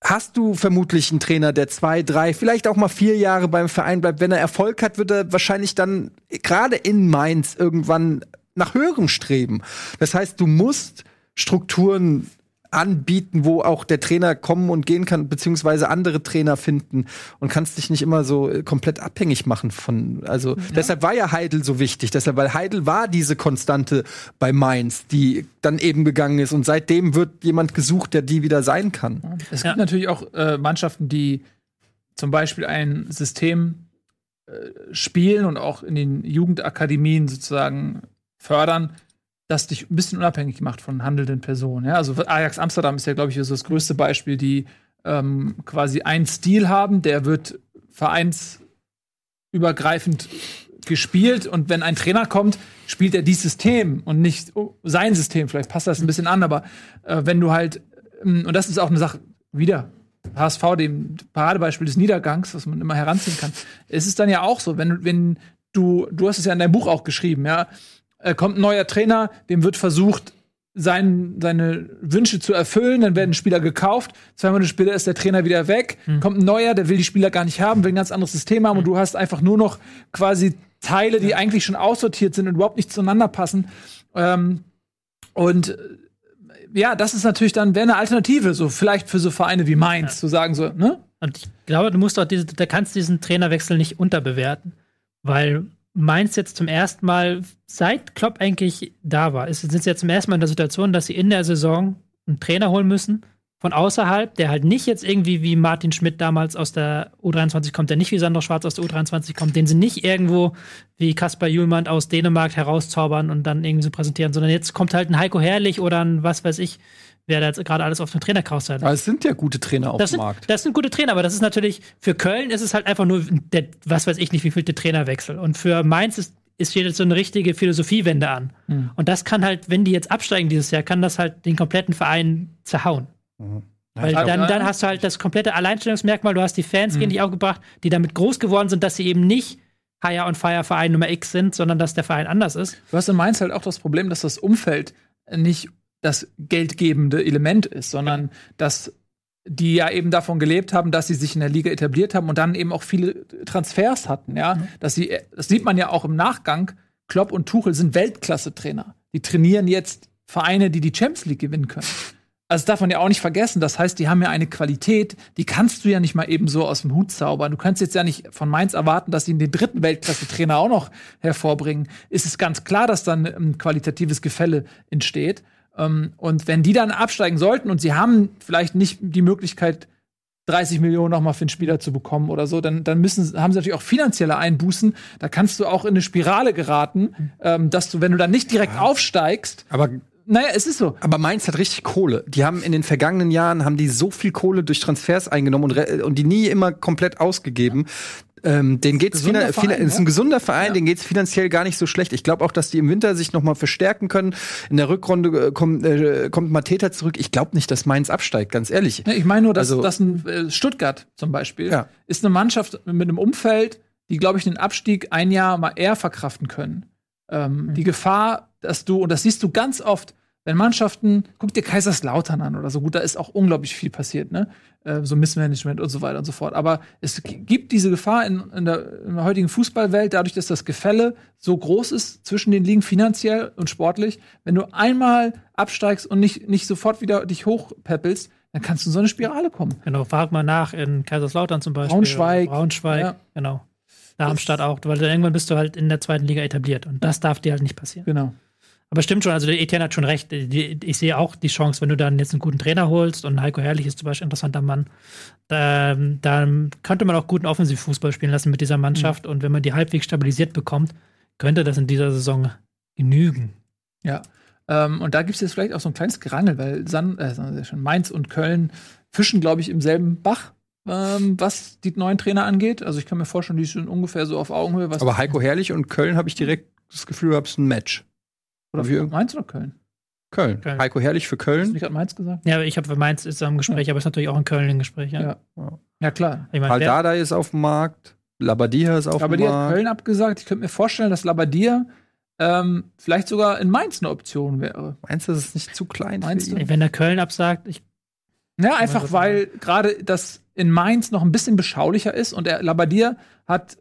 hast du vermutlich einen Trainer, der zwei, drei, vielleicht auch mal vier Jahre beim Verein bleibt. Wenn er Erfolg hat, wird er wahrscheinlich dann gerade in Mainz irgendwann nach höherem streben. Das heißt, du musst Strukturen anbieten, wo auch der Trainer kommen und gehen kann, beziehungsweise andere Trainer finden. Und kannst dich nicht immer so äh, komplett abhängig machen von, also deshalb war ja Heidel so wichtig, deshalb, weil Heidel war diese Konstante bei Mainz, die dann eben gegangen ist. Und seitdem wird jemand gesucht, der die wieder sein kann. Es Ja. gibt natürlich auch äh, Mannschaften, die zum Beispiel ein System äh, spielen und auch in den Jugendakademien sozusagen fördern, das dich ein bisschen unabhängig macht von handelnden Personen. Ja? Also Ajax Amsterdam ist ja, glaube ich, so das größte Beispiel, die ähm, quasi einen Stil haben, der wird vereinsübergreifend gespielt und wenn ein Trainer kommt, spielt er dieses System und nicht oh, sein System. Vielleicht passt das ein bisschen an, aber äh, wenn du halt, ähm, und das ist auch eine Sache, wieder, HSV, dem Paradebeispiel des Niedergangs, was man immer heranziehen kann, ist es dann ja auch so, wenn, wenn du, du hast es ja in deinem Buch auch geschrieben, ja, äh, kommt ein neuer Trainer, dem wird versucht, sein, seine Wünsche zu erfüllen, dann werden Spieler gekauft, zwei Monate später ist der Trainer wieder weg, kommt ein neuer, der will die Spieler gar nicht haben, will ein ganz anderes System haben und du hast einfach nur noch quasi Teile, die eigentlich schon aussortiert sind und überhaupt nicht zueinander passen. Ähm, und äh, ja, das ist natürlich dann wäre eine Alternative, so vielleicht für so Vereine wie Mainz, zu sagen so, ne? Und ich glaube, du musst auch diese, da kannst diesen Trainerwechsel nicht unterbewerten, weil Mainz jetzt zum ersten Mal, seit Klopp eigentlich da war, ist, sind sie jetzt zum ersten Mal in der Situation, dass sie in der Saison einen Trainer holen müssen von außerhalb, der halt nicht jetzt irgendwie wie Martin Schmidt damals aus der U23 kommt, der nicht wie Sandro Schwarz aus der U23 kommt, den sie nicht irgendwo wie Kaspar Julemand aus Dänemark herauszaubern und dann irgendwie so präsentieren, sondern jetzt kommt halt ein Heiko Herrlich oder ein was weiß ich, wer da jetzt gerade alles auf dem Trainerkarussell hat. Aber es sind ja gute Trainer auf Das dem sind, Markt. das sind gute Trainer, aber das ist natürlich, für Köln ist es halt einfach nur der, was weiß ich nicht, wie viel der Trainerwechsel. Und für Mainz ist, ist steht jetzt so eine richtige Philosophiewende an. Und das kann halt, wenn die jetzt absteigen dieses Jahr, kann das halt den kompletten Verein zerhauen. Weil glaub, dann, dann hast du halt das komplette Alleinstellungsmerkmal, du hast die Fans gegen dich aufgebracht, die damit groß geworden sind, dass sie eben nicht Hire on Fire Verein Nummer X sind, sondern dass der Verein anders ist. Du hast in Mainz halt auch das Problem, dass das Umfeld nicht das geldgebende Element ist, sondern dass die ja eben davon gelebt haben, dass sie sich in der Liga etabliert haben und dann eben auch viele Transfers hatten, ja. Dass sie, das sieht man ja auch im Nachgang. Klopp und Tuchel sind Weltklasse-Trainer. Die trainieren jetzt Vereine, die die Champions League gewinnen können. Also das darf man ja auch nicht vergessen. Das heißt, die haben ja eine Qualität, die kannst du ja nicht mal eben so aus dem Hut zaubern. Du kannst jetzt ja nicht von Mainz erwarten, dass sie den dritten Weltklasse-Trainer auch noch hervorbringen. Ist es ganz klar, dass dann ein qualitatives Gefälle entsteht. Ähm, und wenn die dann absteigen sollten und sie haben vielleicht nicht die Möglichkeit, 30 Millionen noch mal für einen Spieler zu bekommen oder so, dann, dann müssen, haben sie natürlich auch finanzielle Einbußen. Da kannst du auch in eine Spirale geraten, ähm, dass du, wenn du dann nicht direkt aufsteigst, Aber naja, es ist so. Aber Mainz hat richtig Kohle. Die haben in den vergangenen Jahren haben die so viel Kohle durch Transfers eingenommen und, und die nie immer komplett ausgegeben. Ähm, den geht's finan- Verein, finan- ist ja. ein gesunder Verein, Ja. den geht's finanziell gar nicht so schlecht. Ich glaube auch, dass die im Winter sich noch mal verstärken können. In der Rückrunde äh, kommt, äh, kommt Mateta zurück. Ich glaube nicht, dass Mainz absteigt, ganz ehrlich. Ne, Ich meine nur, dass, Also- dass ein äh, Stuttgart zum Beispiel Ja. ist eine Mannschaft mit einem Umfeld, die, glaube ich, den Abstieg ein Jahr mal eher verkraften können. Ähm, Die Gefahr, dass du, und das siehst du ganz oft, wenn Mannschaften, guck dir Kaiserslautern an oder so, gut, da ist auch unglaublich viel passiert, ne? Äh, so Missmanagement und so weiter und so fort. Aber es gibt diese Gefahr in, in, der, in der heutigen Fußballwelt, dadurch, dass das Gefälle so groß ist zwischen den Ligen finanziell und sportlich, wenn du einmal absteigst und nicht, nicht sofort wieder dich hochpäppelst, dann kannst du in so eine Spirale kommen. Genau, frag mal nach in Kaiserslautern zum Beispiel. Braunschweig. Braunschweig, Ja. genau. Darmstadt auch, weil dann irgendwann bist du halt in der zweiten Liga etabliert und das darf dir halt nicht passieren. Genau. Aber stimmt schon, also der Etienne hat schon recht. Ich sehe auch die Chance, wenn du dann jetzt einen guten Trainer holst und Heiko Herrlich ist zum Beispiel ein interessanter Mann, ähm, dann könnte man auch guten Offensivfußball spielen lassen mit dieser Mannschaft und wenn man die halbwegs stabilisiert bekommt, könnte das in dieser Saison genügen. Ja. Ähm, und da gibt es jetzt vielleicht auch so ein kleines Gerangel, weil San, äh, schon, Mainz und Köln fischen, glaube ich, im selben Bach, ähm, was die neuen Trainer angeht. Also ich kann mir vorstellen, die sind ungefähr so auf Augenhöhe. Was Aber Heiko Herrlich und Köln habe ich direkt das Gefühl habe, es ist ein Match. Oder Wir- Mainz oder Köln? Köln. Köln. Heiko Herrlich für Hast du Köln. nicht gerade Mainz gesagt? Ja, aber ich habe für Mainz ist am Gespräch, aber es ist natürlich auch in Köln ein Gespräch. Ja. Ja. Ja, klar. Ich meine, wer- Haldada ist auf dem Markt. Labadia ist auf Aber dem die hat Markt. Köln abgesagt. Ich könnte mir vorstellen, dass Labadia ähm, vielleicht sogar in Mainz eine Option wäre. Meinst du, das ist nicht zu klein Meinst für du? ihn? wenn der Köln absagt, ich, Ja, einfach weil gerade das in Mainz noch ein bisschen beschaulicher ist und er Labadia hat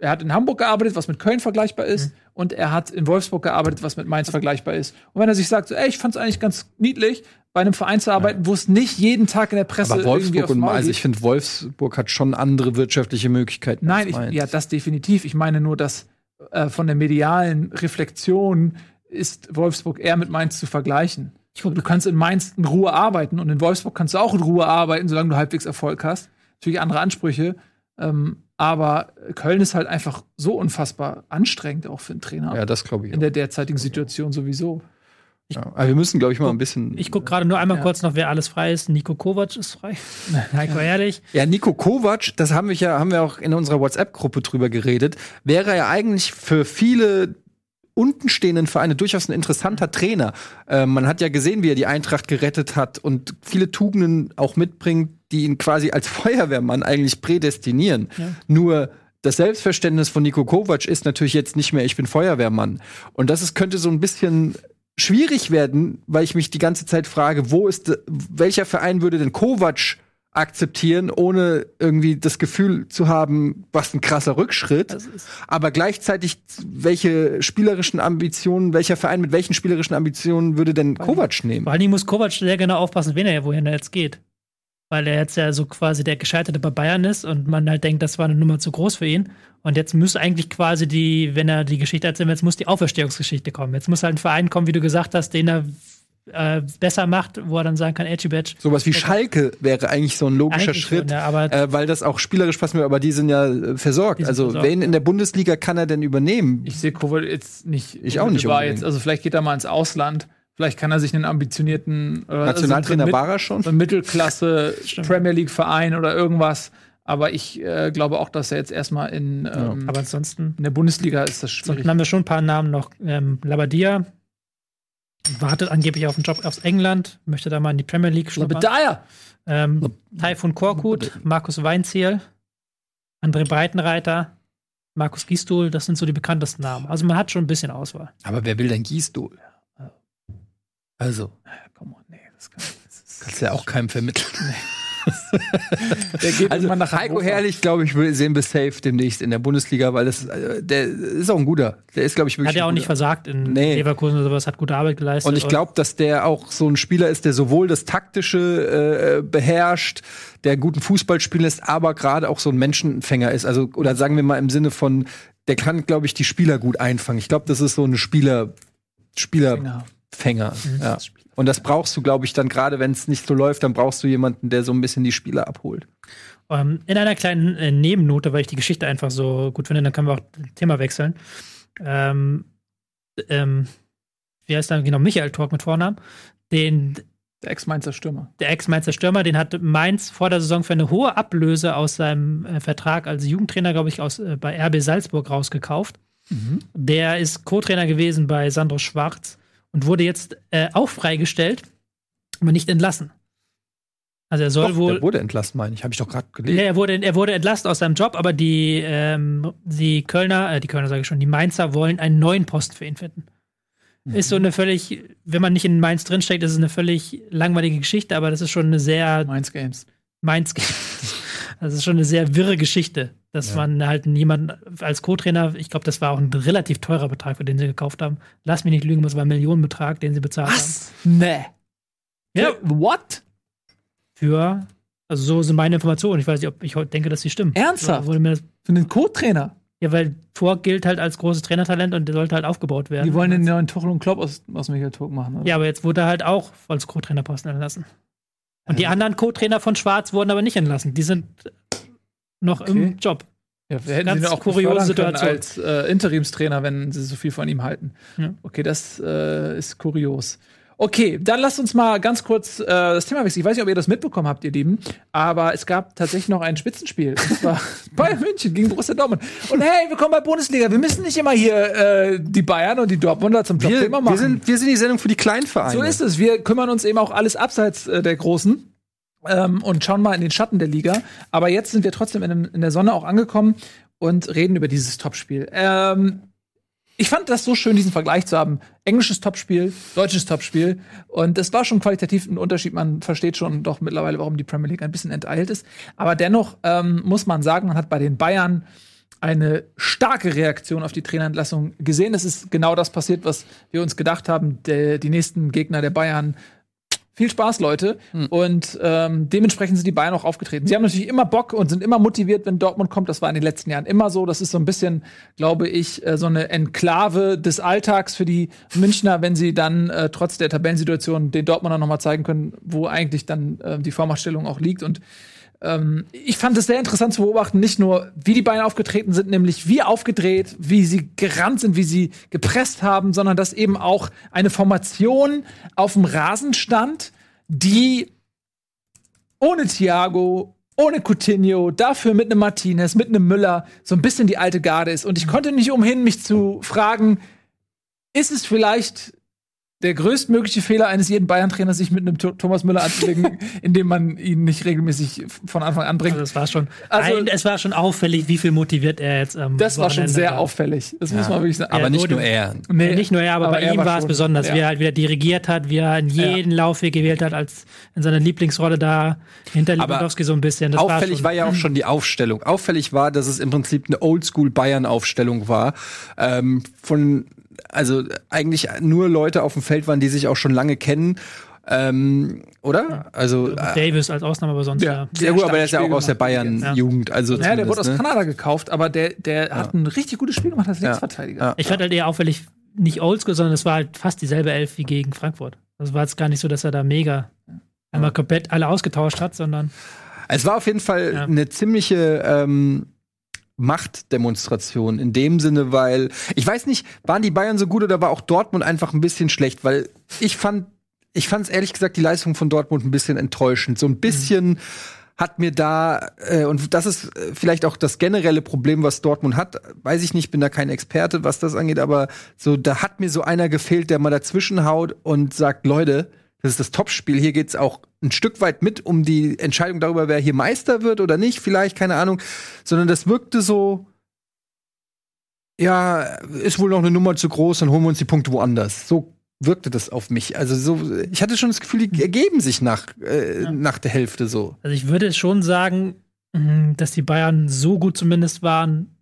er hat in Hamburg gearbeitet, was mit Köln vergleichbar ist, Mhm. und er hat in Wolfsburg gearbeitet, was mit Mainz vergleichbar ist. Und wenn er sich sagt, so, ey, ich fand es eigentlich ganz niedlich, bei einem Verein zu arbeiten, wo es nicht jeden Tag in der Presse Aber Wolfsburg und also geht. ich finde, Wolfsburg hat schon andere wirtschaftliche Möglichkeiten. Nein, ich, Mainz. ja, das definitiv. Ich meine nur, dass äh, von der medialen Reflexion ist Wolfsburg eher mit Mainz zu vergleichen. du kannst in Mainz in Ruhe arbeiten und in Wolfsburg kannst du auch in Ruhe arbeiten, solange du halbwegs Erfolg hast. Natürlich andere Ansprüche. Ähm, aber Köln ist halt einfach so unfassbar anstrengend auch für einen Trainer. Ja, das glaube ich. in Auch. der derzeitigen Situation sowieso. Ja. Aber wir müssen, glaube ich, mal ein bisschen. ich gucke gerade nur einmal Ja. kurz noch, wer alles frei ist. Nico Kovac ist frei. Heiko Ehrlich. Ja, Nico Kovac, das haben wir ja, haben wir auch in unserer WhatsApp-Gruppe drüber geredet, wäre ja eigentlich für viele untenstehenden Vereine durchaus ein interessanter Trainer. Äh, man hat ja gesehen, wie er die Eintracht gerettet hat und viele Tugenden auch mitbringt, die ihn quasi als Feuerwehrmann eigentlich prädestinieren. Nur das Selbstverständnis von Nico Kovac ist natürlich jetzt nicht mehr, ich bin Feuerwehrmann. Und das ist, könnte so ein bisschen schwierig werden, weil ich mich die ganze Zeit frage, wo ist, welcher Verein würde denn Kovac akzeptieren, ohne irgendwie das Gefühl zu haben, was ein krasser Rückschritt. Aber gleichzeitig, welche spielerischen Ambitionen, welcher Verein mit welchen spielerischen Ambitionen würde denn Kovac nehmen? Vor Dingen muss Kovac sehr genau aufpassen, wen er, wohin er jetzt geht. Weil er jetzt ja so quasi der Gescheiterte bei Bayern ist und man halt denkt, das war eine Nummer zu groß für ihn. Und jetzt muss eigentlich quasi die, wenn er die Geschichte erzählt, jetzt muss die Auferstehungsgeschichte kommen. Jetzt muss halt ein Verein kommen, wie du gesagt hast, den er äh, besser macht, wo er dann sagen kann, Edgy Sowas wie Schalke wäre eigentlich so ein logischer Eigentlich schon, Schritt, ja, aber- äh, weil das auch spielerisch passt mir, aber die sind ja äh, versorgt. Sind also versorgt, wen in der Bundesliga kann er denn übernehmen? Ich sehe Kovac jetzt nicht. Ich auch nicht. Jetzt. Also vielleicht geht er mal ins Ausland. Vielleicht kann er sich einen ambitionierten oder Nationaltrainer so war er schon. so Mittelklasse. Premier League Verein oder irgendwas. Aber ich äh, glaube auch, dass er jetzt erstmal in, ähm, aber ansonsten, in der Bundesliga ist das schwierig. ansonsten haben wir schon ein paar Namen noch. Ähm, Labadia wartet angeblich auf einen Job aus England, möchte da mal in die Premier League schnuppern. Labedaya! Ähm, Taifun Korkut, Markus Weinziel, André Breitenreiter, Markus Gisdol, das sind so die bekanntesten Namen. Also man hat schon ein bisschen Auswahl. Aber wer will denn Gießdol? Also, Ja, come on, nee, das kann das ist, kannst du ja auch keinem vermitteln. Der geht Also irgendwann nach Heiko Hannover. Herrlich, glaube ich, sehen wir safe demnächst in der Bundesliga, weil das äh, der ist auch ein guter. Der ist, glaube ich, wirklich. Hat ja auch nicht versagt in Nee. Leverkusen oder sowas, hat gute Arbeit geleistet. Und ich glaube, dass der auch so ein Spieler ist, der sowohl das taktische äh, beherrscht, der guten Fußball spielen lässt, aber gerade auch so ein Menschenfänger ist. Also oder sagen wir mal im Sinne von, der kann, glaube ich, die Spieler gut einfangen. Ich glaube, das ist so ein Spieler Spielerfänger. Finger. Ja. Und das brauchst du, glaube ich, dann gerade, wenn es nicht so läuft, dann brauchst du jemanden, der so ein bisschen die Spieler abholt. Ähm, in einer kleinen äh, Nebennote, weil ich die Geschichte einfach so gut finde, dann können wir auch das Thema wechseln. Ähm, ähm, wie heißt er genau? Michael Tork mit Vornamen. Den, Der Ex-Mainzer Stürmer. der Ex-Mainzer Stürmer, den hat Mainz vor der Saison für eine hohe Ablöse aus seinem äh, Vertrag als Jugendtrainer, glaube ich, aus, äh, bei RB Salzburg rausgekauft. Der ist Co-Trainer gewesen bei Sandro Schwarz und wurde jetzt äh, auch freigestellt, aber nicht entlassen. Also er soll Doch, wohl. der wurde entlassen, meine ich. Habe ich doch gerade gelesen. Ja, er wurde, er wurde entlassen aus seinem Job, aber die, ähm, die Kölner, äh, die Kölner sage ich schon, die Mainzer wollen einen neuen Posten für ihn finden. Ist so eine völlig, wenn man nicht in Mainz drinsteckt, ist es eine völlig langweilige Geschichte, aber das ist schon eine sehr Mainz Games. Mainz. Das ist schon eine sehr wirre Geschichte, dass man halt niemanden als Co-Trainer, ich glaube, das war auch ein relativ teurer Betrag, für den sie gekauft haben. Lass mich nicht lügen, das war ein Millionenbetrag, den sie bezahlt Was? Nee. Ja. What? haben. Für, also so sind meine Informationen. Ich weiß nicht, ob ich heute denke, dass sie stimmen. Ernsthaft? Wurde mir das Für einen Co-Trainer. Ja, weil Tor gilt halt als großes Trainertalent und der sollte halt aufgebaut werden. Die wollen den neuen Tuchel und Klopp aus, aus Michael Turk machen. Oder? ja, aber jetzt wurde er halt auch als Co-Trainerposten entlassen. Und die anderen Co-Trainer von Schwarz wurden aber nicht entlassen. Die sind noch Okay. im Job. Ja, wir hätten Ganz sie auch kuriose Situation. als äh, Interimstrainer, wenn sie so viel von ihm halten. Ja. Okay, das äh, ist kurios. Okay, dann lasst uns mal ganz kurz äh, das Thema wechseln. Ich weiß nicht, ob ihr das mitbekommen habt, ihr Lieben, aber es gab tatsächlich noch ein Spitzenspiel. Und zwar Bayern München gegen Borussia Dortmund. Und hey, willkommen bei Bundesliga. Wir müssen nicht immer hier äh, die Bayern und die Dortmunder zum Top-Thema machen. wir, sind, wir sind die Sendung für die Kleinvereine. so ist es. Wir kümmern uns eben auch alles abseits äh, der Großen. Ähm, und schauen mal in den Schatten der Liga. Aber jetzt sind wir trotzdem in, in der Sonne auch angekommen und reden über dieses Topspiel. Ähm, ich fand das so schön, diesen Vergleich zu haben. Englisches Topspiel, deutsches Topspiel. Und es war schon qualitativ ein Unterschied. Man versteht schon doch mittlerweile, warum die Premier League ein bisschen enteilt ist. Aber dennoch ähm, muss man sagen, man hat bei den Bayern eine starke Reaktion auf die Trainerentlassung gesehen. Es ist genau das passiert, was wir uns gedacht haben. Der, die nächsten Gegner der Bayern viel Spaß, Leute. Und ähm, dementsprechend sind die Bayern auch aufgetreten. Sie haben natürlich immer Bock und sind immer motiviert, wenn Dortmund kommt. Das war in den letzten Jahren immer so. Das ist so ein bisschen, glaube ich, äh, so eine Enklave des Alltags für die Münchner, wenn sie dann äh, trotz der Tabellensituation den Dortmunder noch mal zeigen können, wo eigentlich dann äh, die Vormachtstellung auch liegt. Und ähm, ich fand es sehr interessant zu beobachten, nicht nur, wie die Bayern aufgetreten sind, nämlich wie aufgedreht, wie sie gerannt sind, wie sie gepresst haben, sondern dass eben auch eine Formation auf dem Rasen stand, die ohne Thiago, ohne Coutinho, dafür mit einem Martinez, mit einem Müller so ein bisschen die alte Garde ist. Und ich konnte nicht umhin, mich zu fragen, ist es vielleicht der größtmögliche Fehler eines jeden Bayern-Trainers, sich mit einem Tho- Thomas Müller anzulegen, indem man ihn nicht regelmäßig von Anfang an bringt. Also es war schon, Also- ein, es war schon auffällig, wie viel motiviert er jetzt am Das war schon sehr war. auffällig. Das muss man wirklich sagen. aber Ja, nicht nur er. Nee, Ja, nicht nur er, aber, bei er ihm war es besonders, ja. wie er halt wieder dirigiert hat, wie er in jeden Laufweg gewählt hat, als in seiner Lieblingsrolle da hinter Aber Lewandowski so ein bisschen. Das Auffällig schon, war, ja auch schon die Aufstellung. Auffällig war, dass es im Prinzip eine Oldschool-Bayern-Aufstellung war. Ähm, von, also eigentlich nur Leute auf dem Feld waren, die sich auch schon lange kennen. Ähm, oder? Also, äh, Davis als Ausnahme, aber sonst Ja. ja. sehr gut, aber der ist ja auch aus der. Bayern-Jugend. Also Ja, der wurde aus ne? Kanada gekauft, aber der, der hat ein richtig gutes Spiel gemacht als Linksverteidiger. Ja. Ich fand halt eher auffällig, nicht oldschool, sondern es war halt fast dieselbe Elf wie gegen Frankfurt. Das war jetzt gar nicht so, dass er da mega einmal komplett alle ausgetauscht hat, sondern Es war auf jeden Fall Ja. eine ziemliche ähm, Machtdemonstration in dem Sinne, weil ich weiß nicht, waren die Bayern so gut oder war auch Dortmund einfach ein bisschen schlecht, weil ich fand, ich fand es ehrlich gesagt die Leistung von Dortmund ein bisschen enttäuschend. So ein bisschen hat mir da äh, und das ist äh, vielleicht auch das generelle Problem, was Dortmund hat. Weiß ich nicht, bin da kein Experte, was das angeht, aber so da hat mir so einer gefehlt, der mal dazwischen haut und sagt, Leute, das ist das Topspiel. Hier geht's auch ein Stück weit mit um die Entscheidung darüber, wer hier Meister wird oder nicht, vielleicht, keine Ahnung. Sondern das wirkte so, ja, ist wohl noch eine Nummer zu groß, dann holen wir uns die Punkte woanders. So wirkte das auf mich. Also so, ich hatte schon das Gefühl, die ergeben sich nach, äh, nach der Hälfte so. Also ich würde schon sagen, mh, dass die Bayern so gut zumindest waren,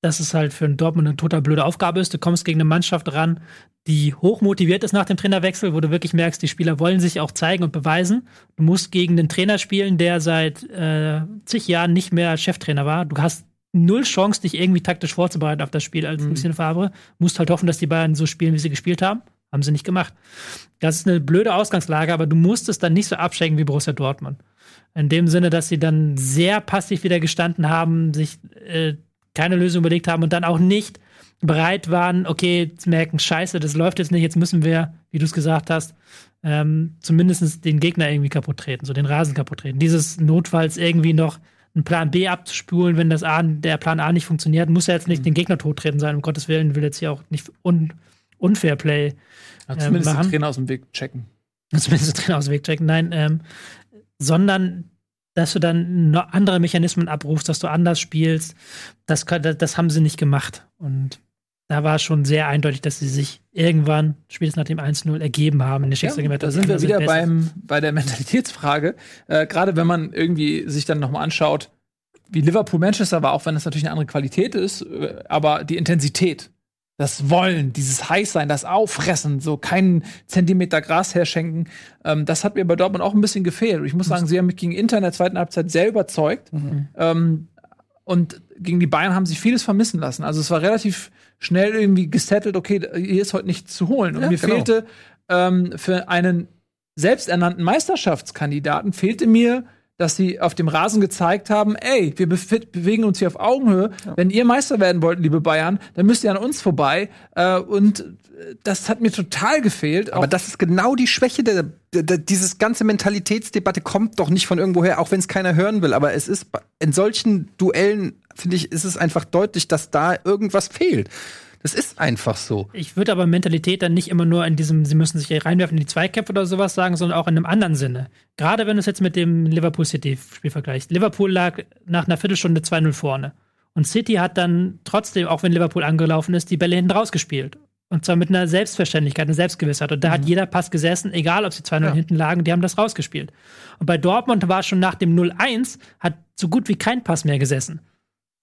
dass es halt für einen Dortmund eine total blöde Aufgabe ist. Du kommst gegen eine Mannschaft ran, die hoch motiviert ist nach dem Trainerwechsel, wo du wirklich merkst, die Spieler wollen sich auch zeigen und beweisen. Du musst gegen einen Trainer spielen, der seit äh, zig Jahren nicht mehr Cheftrainer war. Du hast null Chance, dich irgendwie taktisch vorzubereiten auf das Spiel als Lucien Favre. Musst halt hoffen, dass die Bayern so spielen, wie sie gespielt haben. Haben sie nicht gemacht. Das ist eine blöde Ausgangslage, aber du musst es dann nicht so abschenken wie Borussia Dortmund. In dem Sinne, dass sie dann sehr passiv wieder gestanden haben, sich äh, keine Lösung überlegt haben und dann auch nicht bereit waren, okay, zu merken, scheiße, das läuft jetzt nicht, jetzt müssen wir, wie du es gesagt hast, ähm, zumindest den Gegner irgendwie kaputt treten, so den Rasen kaputt treten. Dieses notfalls irgendwie noch einen Plan B abzuspulen, wenn das A, der Plan A nicht funktioniert, muss ja jetzt nicht den Gegner tottreten sein, um Gottes Willen, will jetzt hier auch nicht un Unfair Play Ja, ähm, zumindest den machen. Trainer aus dem Weg checken. zumindest den Trainer aus dem Weg checken, nein, ähm, sondern dass du dann noch andere Mechanismen abrufst, dass du anders spielst, das, das, das haben sie nicht gemacht. Und da war schon sehr eindeutig, dass sie sich irgendwann, spätestens nach dem 1-0, ergeben haben in der Ja, Schicksalsgemäß. da sind wir wieder beim, bei der Mentalitätsfrage. Äh, Gerade wenn man irgendwie sich dann nochmal anschaut, wie Liverpool Manchester war, auch wenn es natürlich eine andere Qualität ist, äh, aber die Intensität, das Wollen, dieses Heißsein, das Auffressen, so keinen Zentimeter Gras herschenken, ähm, das hat mir bei Dortmund auch ein bisschen gefehlt. Ich muss sagen, sie haben mich gegen Inter in der zweiten Halbzeit sehr überzeugt. Ähm, und gegen die Bayern haben sie vieles vermissen lassen. Also es war relativ schnell irgendwie gesettelt, okay, hier ist heute nichts zu holen. Und Ja, mir genau. fehlte ähm, für einen selbsternannten Meisterschaftskandidaten, fehlte mir dass sie auf dem Rasen gezeigt haben, ey, wir bewegen uns hier auf Augenhöhe. Wenn ihr Meister werden wollt, liebe Bayern, dann müsst ihr an uns vorbei. Äh, und äh, das hat mir total gefehlt. Aber Auch- das ist genau die Schwäche der, der, der dieses ganze Mentalitätsdebatte kommt doch nicht von irgendwoher, auch wenn es keiner hören will. Aber es ist in solchen Duellen finde ich, ist es einfach deutlich, dass da irgendwas fehlt. Das ist einfach so. Ich würde aber Mentalität dann nicht immer nur in diesem, sie müssen sich reinwerfen in die Zweikämpfe oder sowas sagen, sondern auch in einem anderen Sinne. Gerade wenn du es jetzt mit dem Liverpool City-Spiel vergleichst. Liverpool lag nach einer Viertelstunde 2-0 vorne. Und City hat dann trotzdem, auch wenn Liverpool angelaufen ist, die Bälle hinten rausgespielt. Und zwar mit einer Selbstverständlichkeit, einer Selbstgewissheit. Und da hat jeder Pass gesessen, egal ob sie 2-0 hinten lagen, die haben das rausgespielt. Und bei Dortmund war schon nach dem 0-1, hat so gut wie kein Pass mehr gesessen.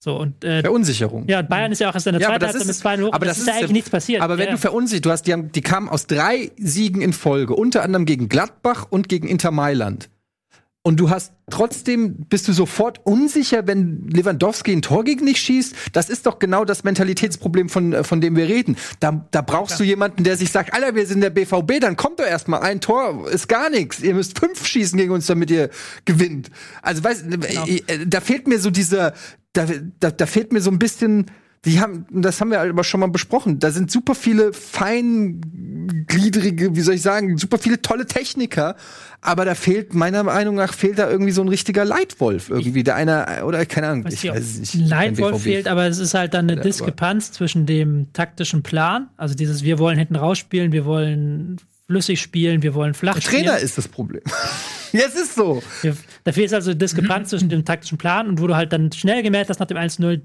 So, und äh, Verunsicherung. ja, und Bayern ist ja auch erst in der Ja, zweiten Halbzeit ist, mit 2-0 hoch. aber das ist ja eigentlich nichts passiert. Aber wenn ja. du verunsichert, du hast, die, haben, die kamen aus drei Siegen in Folge, unter anderem gegen Gladbach und gegen Inter Mailand. Und du hast trotzdem, bist du sofort unsicher, wenn Lewandowski ein Tor gegen dich schießt? Das ist doch genau das Mentalitätsproblem, von, äh, von dem wir reden. Da, da brauchst du jemanden, der sich sagt, Alter, wir sind der BVB, dann kommt doch erstmal ein Tor, ist gar nichts. Ihr müsst fünf schießen gegen uns, damit ihr gewinnt. Also, weißt äh, äh, da fehlt mir so dieser, da, da, da fehlt mir so ein bisschen, die haben, das haben wir aber schon mal besprochen, da sind super viele feingliedrige, wie soll ich sagen, super viele tolle Techniker, aber da fehlt, meiner Meinung nach, fehlt da irgendwie so ein richtiger Leitwolf irgendwie, der einer, oder? Keine Ahnung, weiß ich weiß nicht. Leitwolf fehlt, aber es ist halt dann eine Diskrepanz zwischen dem taktischen Plan, also dieses wir wollen hinten rausspielen, wir wollen flüssig spielen, wir wollen flach Der spielen. Trainer ist das Problem. ja, es ist so. Wir- Da fehlt also Diskrepanz zwischen dem taktischen Plan und wo du halt dann schnell gemerkt hast nach dem 1-0,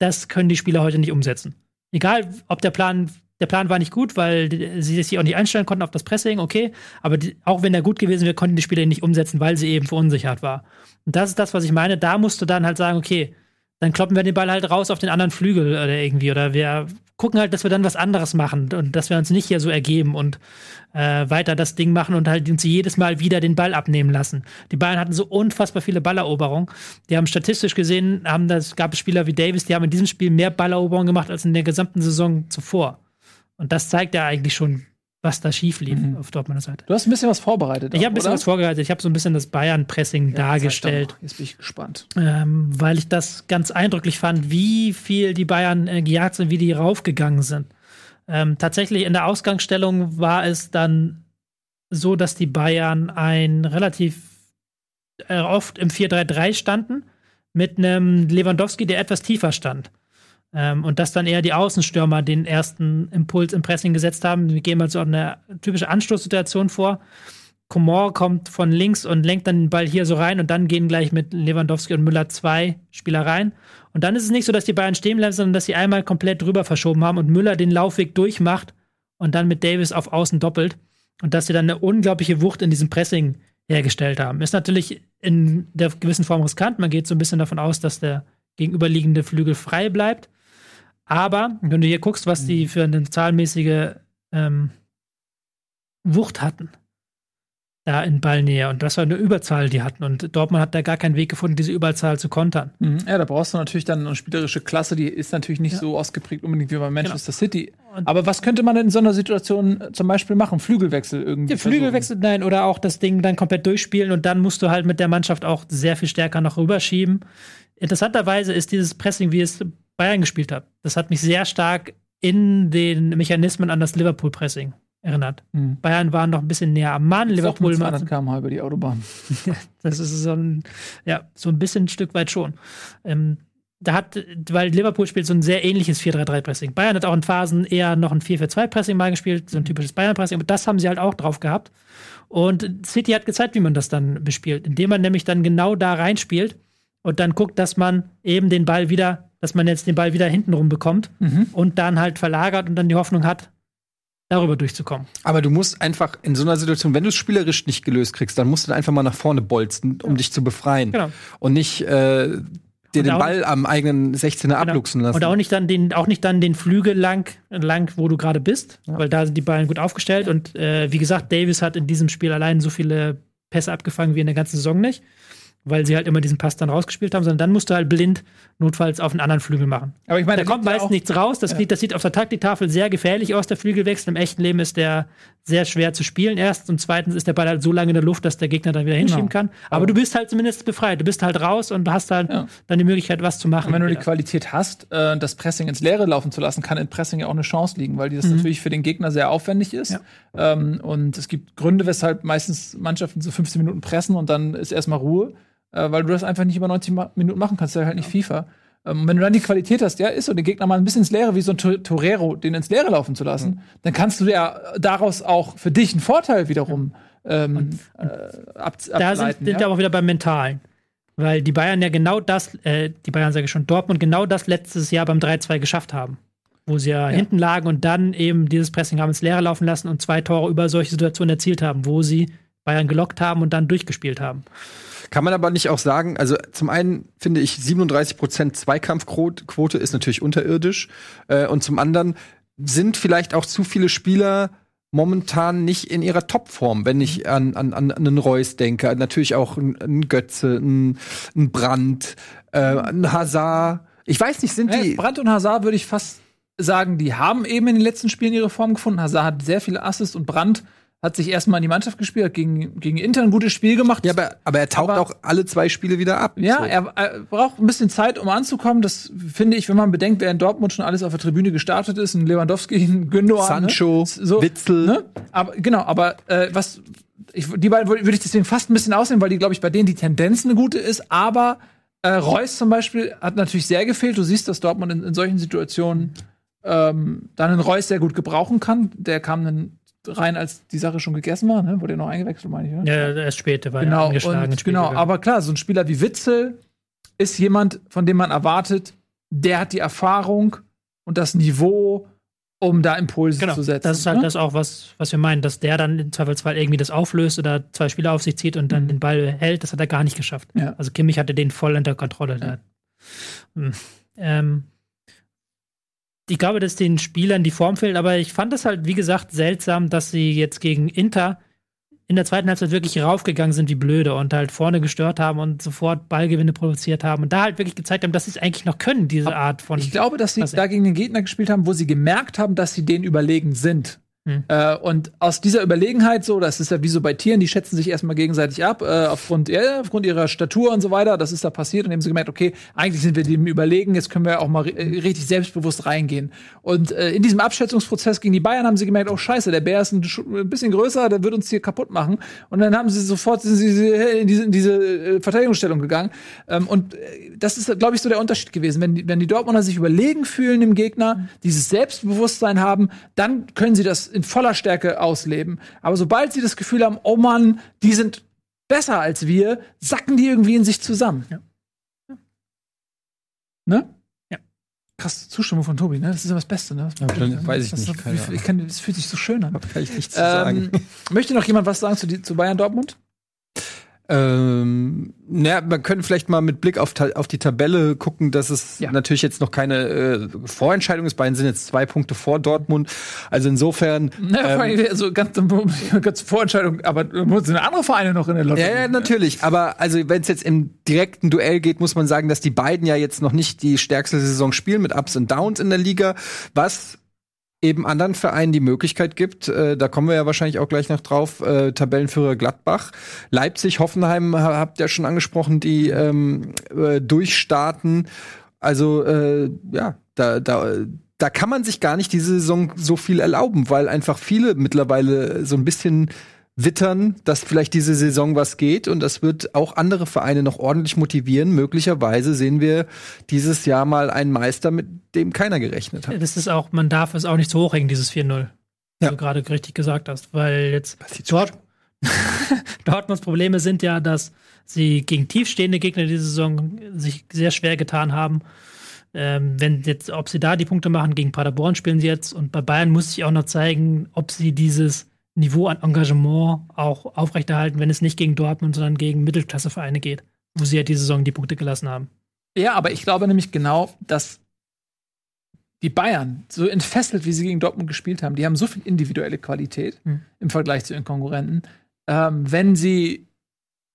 das können die Spieler heute nicht umsetzen. Egal, ob der Plan, der Plan war nicht gut, weil sie sich auch nicht einstellen konnten auf das Pressing, okay, aber die, auch wenn er gut gewesen wäre, konnten die Spieler ihn nicht umsetzen, weil sie eben verunsichert war. Und das ist das, was ich meine. Da musst du dann halt sagen, okay, dann kloppen wir den Ball halt raus auf den anderen Flügel oder irgendwie. Oder wir gucken halt, dass wir dann was anderes machen und dass wir uns nicht hier so ergeben und äh, weiter das Ding machen und halt uns jedes Mal wieder den Ball abnehmen lassen. Die Bayern hatten so unfassbar viele Balleroberungen. Die haben statistisch gesehen, haben das, gab es Spieler wie Davis, die haben in diesem Spiel mehr Balleroberungen gemacht als in der gesamten Saison zuvor. Und das zeigt ja eigentlich schon, was da schief lief auf Dortmunder Seite. Du hast ein bisschen was vorbereitet. Ich habe ein bisschen oder? was vorbereitet. Ich habe so ein bisschen das Bayern-Pressing dargestellt Jetzt bin ich gespannt. ähm, weil ich das ganz eindrücklich fand, wie viel die Bayern äh, gejagt sind, wie die raufgegangen sind. Ähm, tatsächlich in der Ausgangsstellung war es dann so, dass die Bayern ein relativ äh, oft im 4-3-3 standen mit einem Lewandowski, der etwas tiefer stand. Ähm, und dass dann eher die Außenstürmer den ersten Impuls im Pressing gesetzt haben. Wir gehen mal so eine typische Anstoßsituation vor. Komor kommt von links und lenkt dann den Ball hier so rein und dann gehen gleich mit Lewandowski und Müller zwei Spieler rein. Und dann ist es nicht so, dass die Bayern stehen bleiben, sondern dass sie einmal komplett drüber verschoben haben und Müller den Laufweg durchmacht und dann mit Davis auf Außen doppelt. Und dass sie dann eine unglaubliche Wucht in diesem Pressing hergestellt haben. Ist natürlich in der gewissen Form riskant. Man geht so ein bisschen davon aus, dass der gegenüberliegende Flügel frei bleibt. Aber wenn du hier guckst, was die für eine zahlenmäßige ähm, Wucht hatten, da in Ballnähe. Und das war eine Überzahl, die hatten. Und Dortmund hat da gar keinen Weg gefunden, diese Überzahl zu kontern. Mhm. Ja, da brauchst du natürlich dann eine spielerische Klasse, die ist natürlich nicht so ausgeprägt unbedingt wie bei Manchester City. Und- Aber was könnte man in so einer Situation äh, zum Beispiel machen? Flügelwechsel irgendwie. Der Flügelwechsel, nein, oder auch das Ding dann komplett durchspielen und dann musst du halt mit der Mannschaft auch sehr viel stärker noch rüberschieben. Interessanterweise ist dieses Pressing, wie es Bayern gespielt hat, das hat mich sehr stark in den Mechanismen an das Liverpool-Pressing erinnert. Mhm. Bayern waren noch ein bisschen näher am Mann, Liverpool Liverpool mit 200 km über die Autobahn. Das ist so ein, ja, so ein bisschen ein Stück weit schon. Ähm, da hat, weil Liverpool spielt so ein sehr ähnliches 4-3-3-Pressing. Bayern hat auch in Phasen eher noch ein 4-4-2-Pressing mal gespielt, so ein typisches Bayern-Pressing, aber das haben sie halt auch drauf gehabt. Und City hat gezeigt, wie man das dann bespielt, indem man nämlich dann genau da reinspielt und dann guckt, dass man eben den Ball wieder, dass man jetzt den Ball wieder hintenrum bekommt und dann halt verlagert und dann die Hoffnung hat, darüber durchzukommen. Aber du musst einfach in so einer Situation, wenn du es spielerisch nicht gelöst kriegst, dann musst du einfach mal nach vorne bolzen, um dich zu befreien. Genau. Und nicht äh, dir den Ball am eigenen 16er abluchsen lassen. Und auch nicht dann den, auch nicht dann den Flügel lang, lang wo du gerade bist, weil da sind die Ballen gut aufgestellt. Und äh, wie gesagt, Davis hat in diesem Spiel allein so viele Pässe abgefangen wie in der ganzen Saison nicht. Weil sie halt immer diesen Pass dann rausgespielt haben, sondern dann musst du halt blind notfalls auf einen anderen Flügel machen. Aber ich meine, Da kommt ja meist nichts raus. Das, Ja. sieht, das sieht auf der Taktiktafel sehr gefährlich aus, der Flügelwechsel. Im echten Leben ist der sehr schwer zu spielen. Erstens und zweitens ist der Ball halt so lange in der Luft, dass der Gegner dann wieder hinschieben Genau. kann. Aber du bist halt zumindest befreit. Du bist halt raus und hast halt Ja. dann die Möglichkeit, was zu machen. Und wenn du die Ja. Qualität hast, äh, das Pressing ins Leere laufen zu lassen, kann in Pressing ja auch eine Chance liegen, weil das natürlich für den Gegner sehr aufwendig ist. Mhm. Ja. Ähm, und es gibt Gründe, weshalb meistens Mannschaften so 15 Minuten pressen und dann ist erstmal Ruhe, äh, weil du das einfach nicht über 90 Ma Minuten machen kannst, das ist halt nicht FIFA. Ähm, wenn du dann die Qualität hast, ja, ist so, den Gegner mal ein bisschen ins Leere, wie so ein Tor- Torero, den ins Leere laufen zu lassen, Mhm. dann kannst du ja daraus auch für dich einen Vorteil wiederum ähm, äh, ab, da sind, ja? wir aber wieder beim Mentalen. Weil die Bayern ja genau das, äh, die Bayern sage ich schon, Dortmund genau das letztes Jahr beim 3-2 geschafft haben. Wo sie ja, hinten lagen und dann eben dieses Pressing haben ins Leere laufen lassen und zwei Tore über solche Situationen erzielt haben, wo sie Bayern gelockt haben und dann durchgespielt haben. Kann man aber nicht auch sagen, also zum einen finde ich 37% Zweikampfquote ist natürlich unterirdisch äh, und zum anderen sind vielleicht auch zu viele Spieler momentan nicht in ihrer Topform, wenn ich an, an, an einen Reus denke, natürlich auch ein, ein Götze, ein, ein Brandt, äh, ein Hazard. Ich weiß nicht, sind Ja, die Brandt und Hazard würde ich fast sagen, die haben eben in den letzten Spielen ihre Form gefunden. Hazard hat sehr viele Assists und Brandt hat sich erstmal in die Mannschaft gespielt, hat gegen, gegen Inter ein gutes Spiel gemacht. ja, aber, aber er taucht Aber- auch alle zwei Spiele wieder ab. Ja, So. er, er braucht ein bisschen Zeit, um anzukommen. Das finde ich, wenn man bedenkt, wer in Dortmund schon alles auf der Tribüne gestartet ist, ein Lewandowski, ein Gündogan, Sancho, ne? so, Witzel. Ne? Aber genau, aber äh, was ich, die beiden würde ich deswegen fast ein bisschen ausnehmen, weil die, glaube ich, bei denen die Tendenz eine gute ist. Aber äh, Reus zum Beispiel hat natürlich sehr gefehlt. Du siehst, dass Dortmund in, in solchen Situationen ähm, dann einen Reus sehr gut gebrauchen kann. Der kam dann rein, als die Sache schon gegessen war, ne? Wurde er noch eingewechselt, meine ich, oder? Ja, erst später war er Genau, angeschlagen. ins und, genau, gegangen. aber klar, so ein Spieler wie Witzel ist jemand, von dem man erwartet, der hat die Erfahrung und das Niveau, um da Impulse Genau, zu setzen. das ist halt ne? das auch, was, was wir meinen, dass der dann im Zweifelsfall irgendwie das auflöst oder zwei Spieler auf sich zieht und dann den Ball hält, das hat er gar nicht geschafft. Mhm. Ja. Also Kimmich hatte den voll unter Kontrolle. Da. Hm. Ähm, ich glaube, dass den Spielern die Form fehlt, aber ich fand es halt, wie gesagt, seltsam, dass sie jetzt gegen Inter in der zweiten Halbzeit wirklich raufgegangen sind wie blöde und halt vorne gestört haben und sofort Ballgewinne produziert haben und da halt wirklich gezeigt haben, dass sie es eigentlich noch können, diese Art von. Ich glaube, dass sie da gegen den Gegner gespielt haben, wo sie gemerkt haben, dass sie denen überlegen sind. Hm. Äh, und aus dieser Überlegenheit so, das ist ja wie so bei Tieren, die schätzen sich erstmal gegenseitig ab, äh, aufgrund, ja, aufgrund ihrer Statur und so weiter. Das ist da passiert und haben sie gemerkt, okay, eigentlich sind wir dem überlegen, jetzt können wir auch mal äh, richtig selbstbewusst reingehen. Und äh, in diesem Abschätzungsprozess gegen die Bayern haben sie gemerkt, oh scheiße, der Bär ist ein, ein bisschen größer, der wird uns hier kaputt machen. Und dann haben sie sofort sie in diese, in diese äh, Verteidigungsstellung gegangen. Ähm, und äh, das ist, glaube ich, so der Unterschied gewesen. Wenn die, wenn die Dortmunder sich überlegen fühlen dem Gegner, dieses Selbstbewusstsein haben, dann können sie das in voller Stärke ausleben. Aber sobald sie das Gefühl haben, oh Mann, die sind besser als wir, sacken die irgendwie in sich zusammen. Ja. Ne? Ja. Krass Zustimmung von Tobi, ne? Das ist ja das Beste, ne? dann weiß ich das, nicht, Das, keine ich kann, das fühlt sich so schön an. kann ich nichts zu sagen. Ähm, möchte noch jemand was sagen zu, die, zu Bayern Dortmund? Ähm, naja, man könnte vielleicht mal mit Blick auf, auf die Tabelle gucken, dass es Ja. natürlich jetzt noch keine äh, Vorentscheidung ist. Bayern sind jetzt zwei Punkte vor Dortmund. Also insofern. Naja, vor ähm, allem, also ganz, ganz Vorentscheidung, aber muss sind andere Vereine noch in der Lotterie. ja, ja, natürlich. Aber also, wenn es jetzt im direkten Duell geht, muss man sagen, dass die beiden ja jetzt noch nicht die stärkste Saison spielen mit Ups und Downs in der Liga, was eben anderen Vereinen die Möglichkeit gibt, äh, da kommen wir ja wahrscheinlich auch gleich noch drauf, äh, Tabellenführer Gladbach, Leipzig, Hoffenheim ha- habt ihr schon angesprochen, die ähm, äh, durchstarten. Also äh, ja, da, da, da kann man sich gar nicht diese Saison so viel erlauben, weil einfach viele mittlerweile so ein bisschen wittern, dass vielleicht diese Saison was geht und das wird auch andere Vereine noch ordentlich motivieren. Möglicherweise sehen wir dieses Jahr mal einen Meister, mit dem keiner gerechnet hat. Das ist auch, man darf es auch nicht zu hoch hängen, dieses 4-0. Ja. Wie du gerade richtig gesagt hast. Weil jetzt Dort Dortmunds Probleme sind ja, dass sie gegen tiefstehende Gegner diese Saison sich sehr schwer getan haben. Ähm, wenn jetzt, ob sie da die Punkte machen, gegen Paderborn spielen sie jetzt und bei Bayern muss sich auch noch zeigen, ob sie dieses Niveau an Engagement auch aufrechterhalten, wenn es nicht gegen Dortmund, sondern gegen Mittelklassevereine geht, wo sie ja diese Saison die Punkte gelassen haben. Ja, aber ich glaube nämlich genau, dass die Bayern, so entfesselt, wie sie gegen Dortmund gespielt haben, die haben so viel individuelle Qualität Hm. im Vergleich zu ihren Konkurrenten. Ähm, wenn sie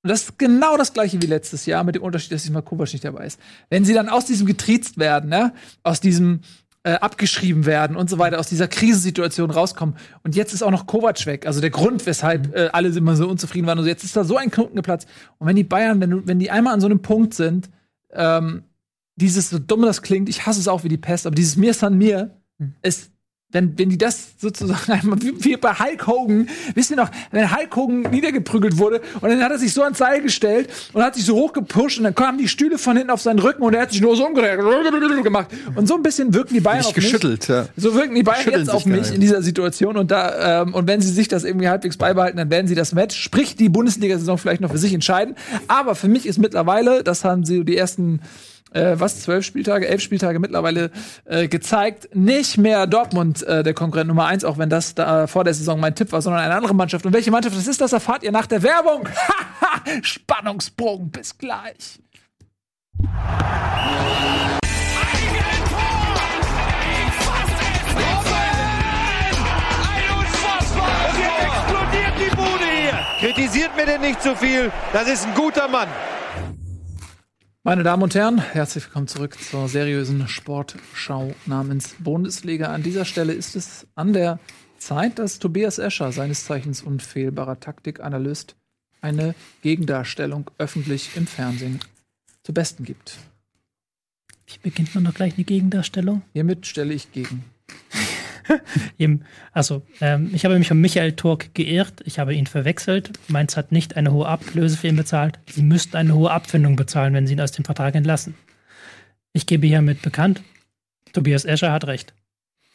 und das ist genau das gleiche wie letztes Jahr, mit dem Unterschied, dass diesmal Kovac nicht dabei ist. Wenn sie dann aus diesem getriezt werden, ne, aus diesem äh, abgeschrieben werden und so weiter, aus dieser Krisensituation rauskommen. Und jetzt ist auch noch Kovac weg. Also der Grund, weshalb äh, alle immer so unzufrieden waren. Und jetzt ist da so ein Knoten geplatzt. Und wenn die Bayern, wenn, du, wenn die einmal an so einem Punkt sind, ähm, dieses, so dumm das klingt, ich hasse es auch wie die Pest, aber dieses Mir san mir, ist wenn, wenn die das sozusagen einmal wie, bei Hulk Hogan, wisst ihr noch, wenn Hulk Hogan niedergeprügelt wurde und dann hat er sich so ans Seil gestellt und hat sich so hochgepusht und dann kamen die Stühle von hinten auf seinen Rücken und er hat sich nur so umgedreht gemacht. Und so ein bisschen wirken die Bayern Nicht auf mich. geschüttelt, ja. So wirken die Bayern jetzt auf mich in dieser Situation und da ähm, und wenn sie sich das irgendwie halbwegs beibehalten, dann werden sie das Match, sprich die Bundesliga-Saison vielleicht noch für sich entscheiden. Aber für mich ist mittlerweile, das haben sie die ersten äh, was zwölf Spieltage, elf Spieltage mittlerweile äh, gezeigt, nicht mehr Dortmund äh, der Konkurrent Nummer eins, auch wenn das da vor der Saison mein Tipp war, sondern eine andere Mannschaft. Und welche Mannschaft das ist, das erfahrt ihr nach der Werbung. Spannungsbogen, bis gleich. Kritisiert mir denn nicht zu viel. Das ist ein guter Mann. Meine Damen und Herren, herzlich willkommen zurück zur seriösen Sportschau namens Bundesliga. An dieser Stelle ist es an der Zeit, dass Tobias Escher, seines Zeichens unfehlbarer Taktikanalyst, eine Gegendarstellung öffentlich im Fernsehen zu Besten gibt. Wie beginnt man doch gleich eine Gegendarstellung? Hiermit stelle ich gegen. Eben, also, ähm, ich habe mich um Michael Turk geirrt. Ich habe ihn verwechselt. Mainz hat nicht eine hohe Ablöse für ihn bezahlt. Sie müssten eine hohe Abfindung bezahlen, wenn sie ihn aus dem Vertrag entlassen. Ich gebe hiermit bekannt, Tobias Escher hat recht.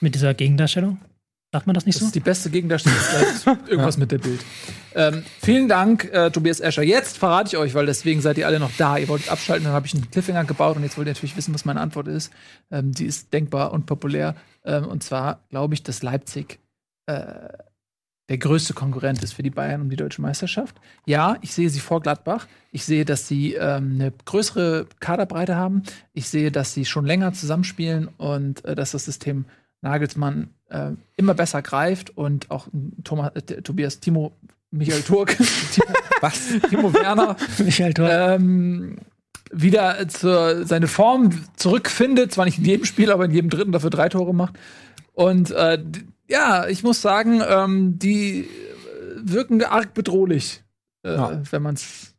Mit dieser Gegendarstellung. Sagt man das nicht Das so? ist die beste Gegendarstellung. Irgendwas mit der Bild. Ähm, vielen Dank, äh, Tobias Escher. Jetzt verrate ich euch, weil deswegen seid ihr alle noch da. Ihr wolltet abschalten, dann habe ich einen Cliffhanger gebaut und jetzt wollt ihr natürlich wissen, was meine Antwort ist. Ähm, die ist denkbar und populär. Ähm, und zwar glaube ich, dass Leipzig äh, der größte Konkurrent ist für die Bayern um die deutsche Meisterschaft. Ja, ich sehe sie vor Gladbach. Ich sehe, dass sie ähm, eine größere Kaderbreite haben. Ich sehe, dass sie schon länger zusammenspielen und äh, dass das System Nagelsmann äh, immer besser greift und auch Thomas, äh, Tobias Timo, Michael Turk, Timo, was? Timo Werner Michael Turk. ähm, wieder zur, seine Form zurückfindet. Zwar nicht in jedem Spiel, aber in jedem dritten dafür drei Tore macht. Und äh, ja, ich muss sagen, ähm, die äh, wirken arg bedrohlich, äh, Ja. wenn man es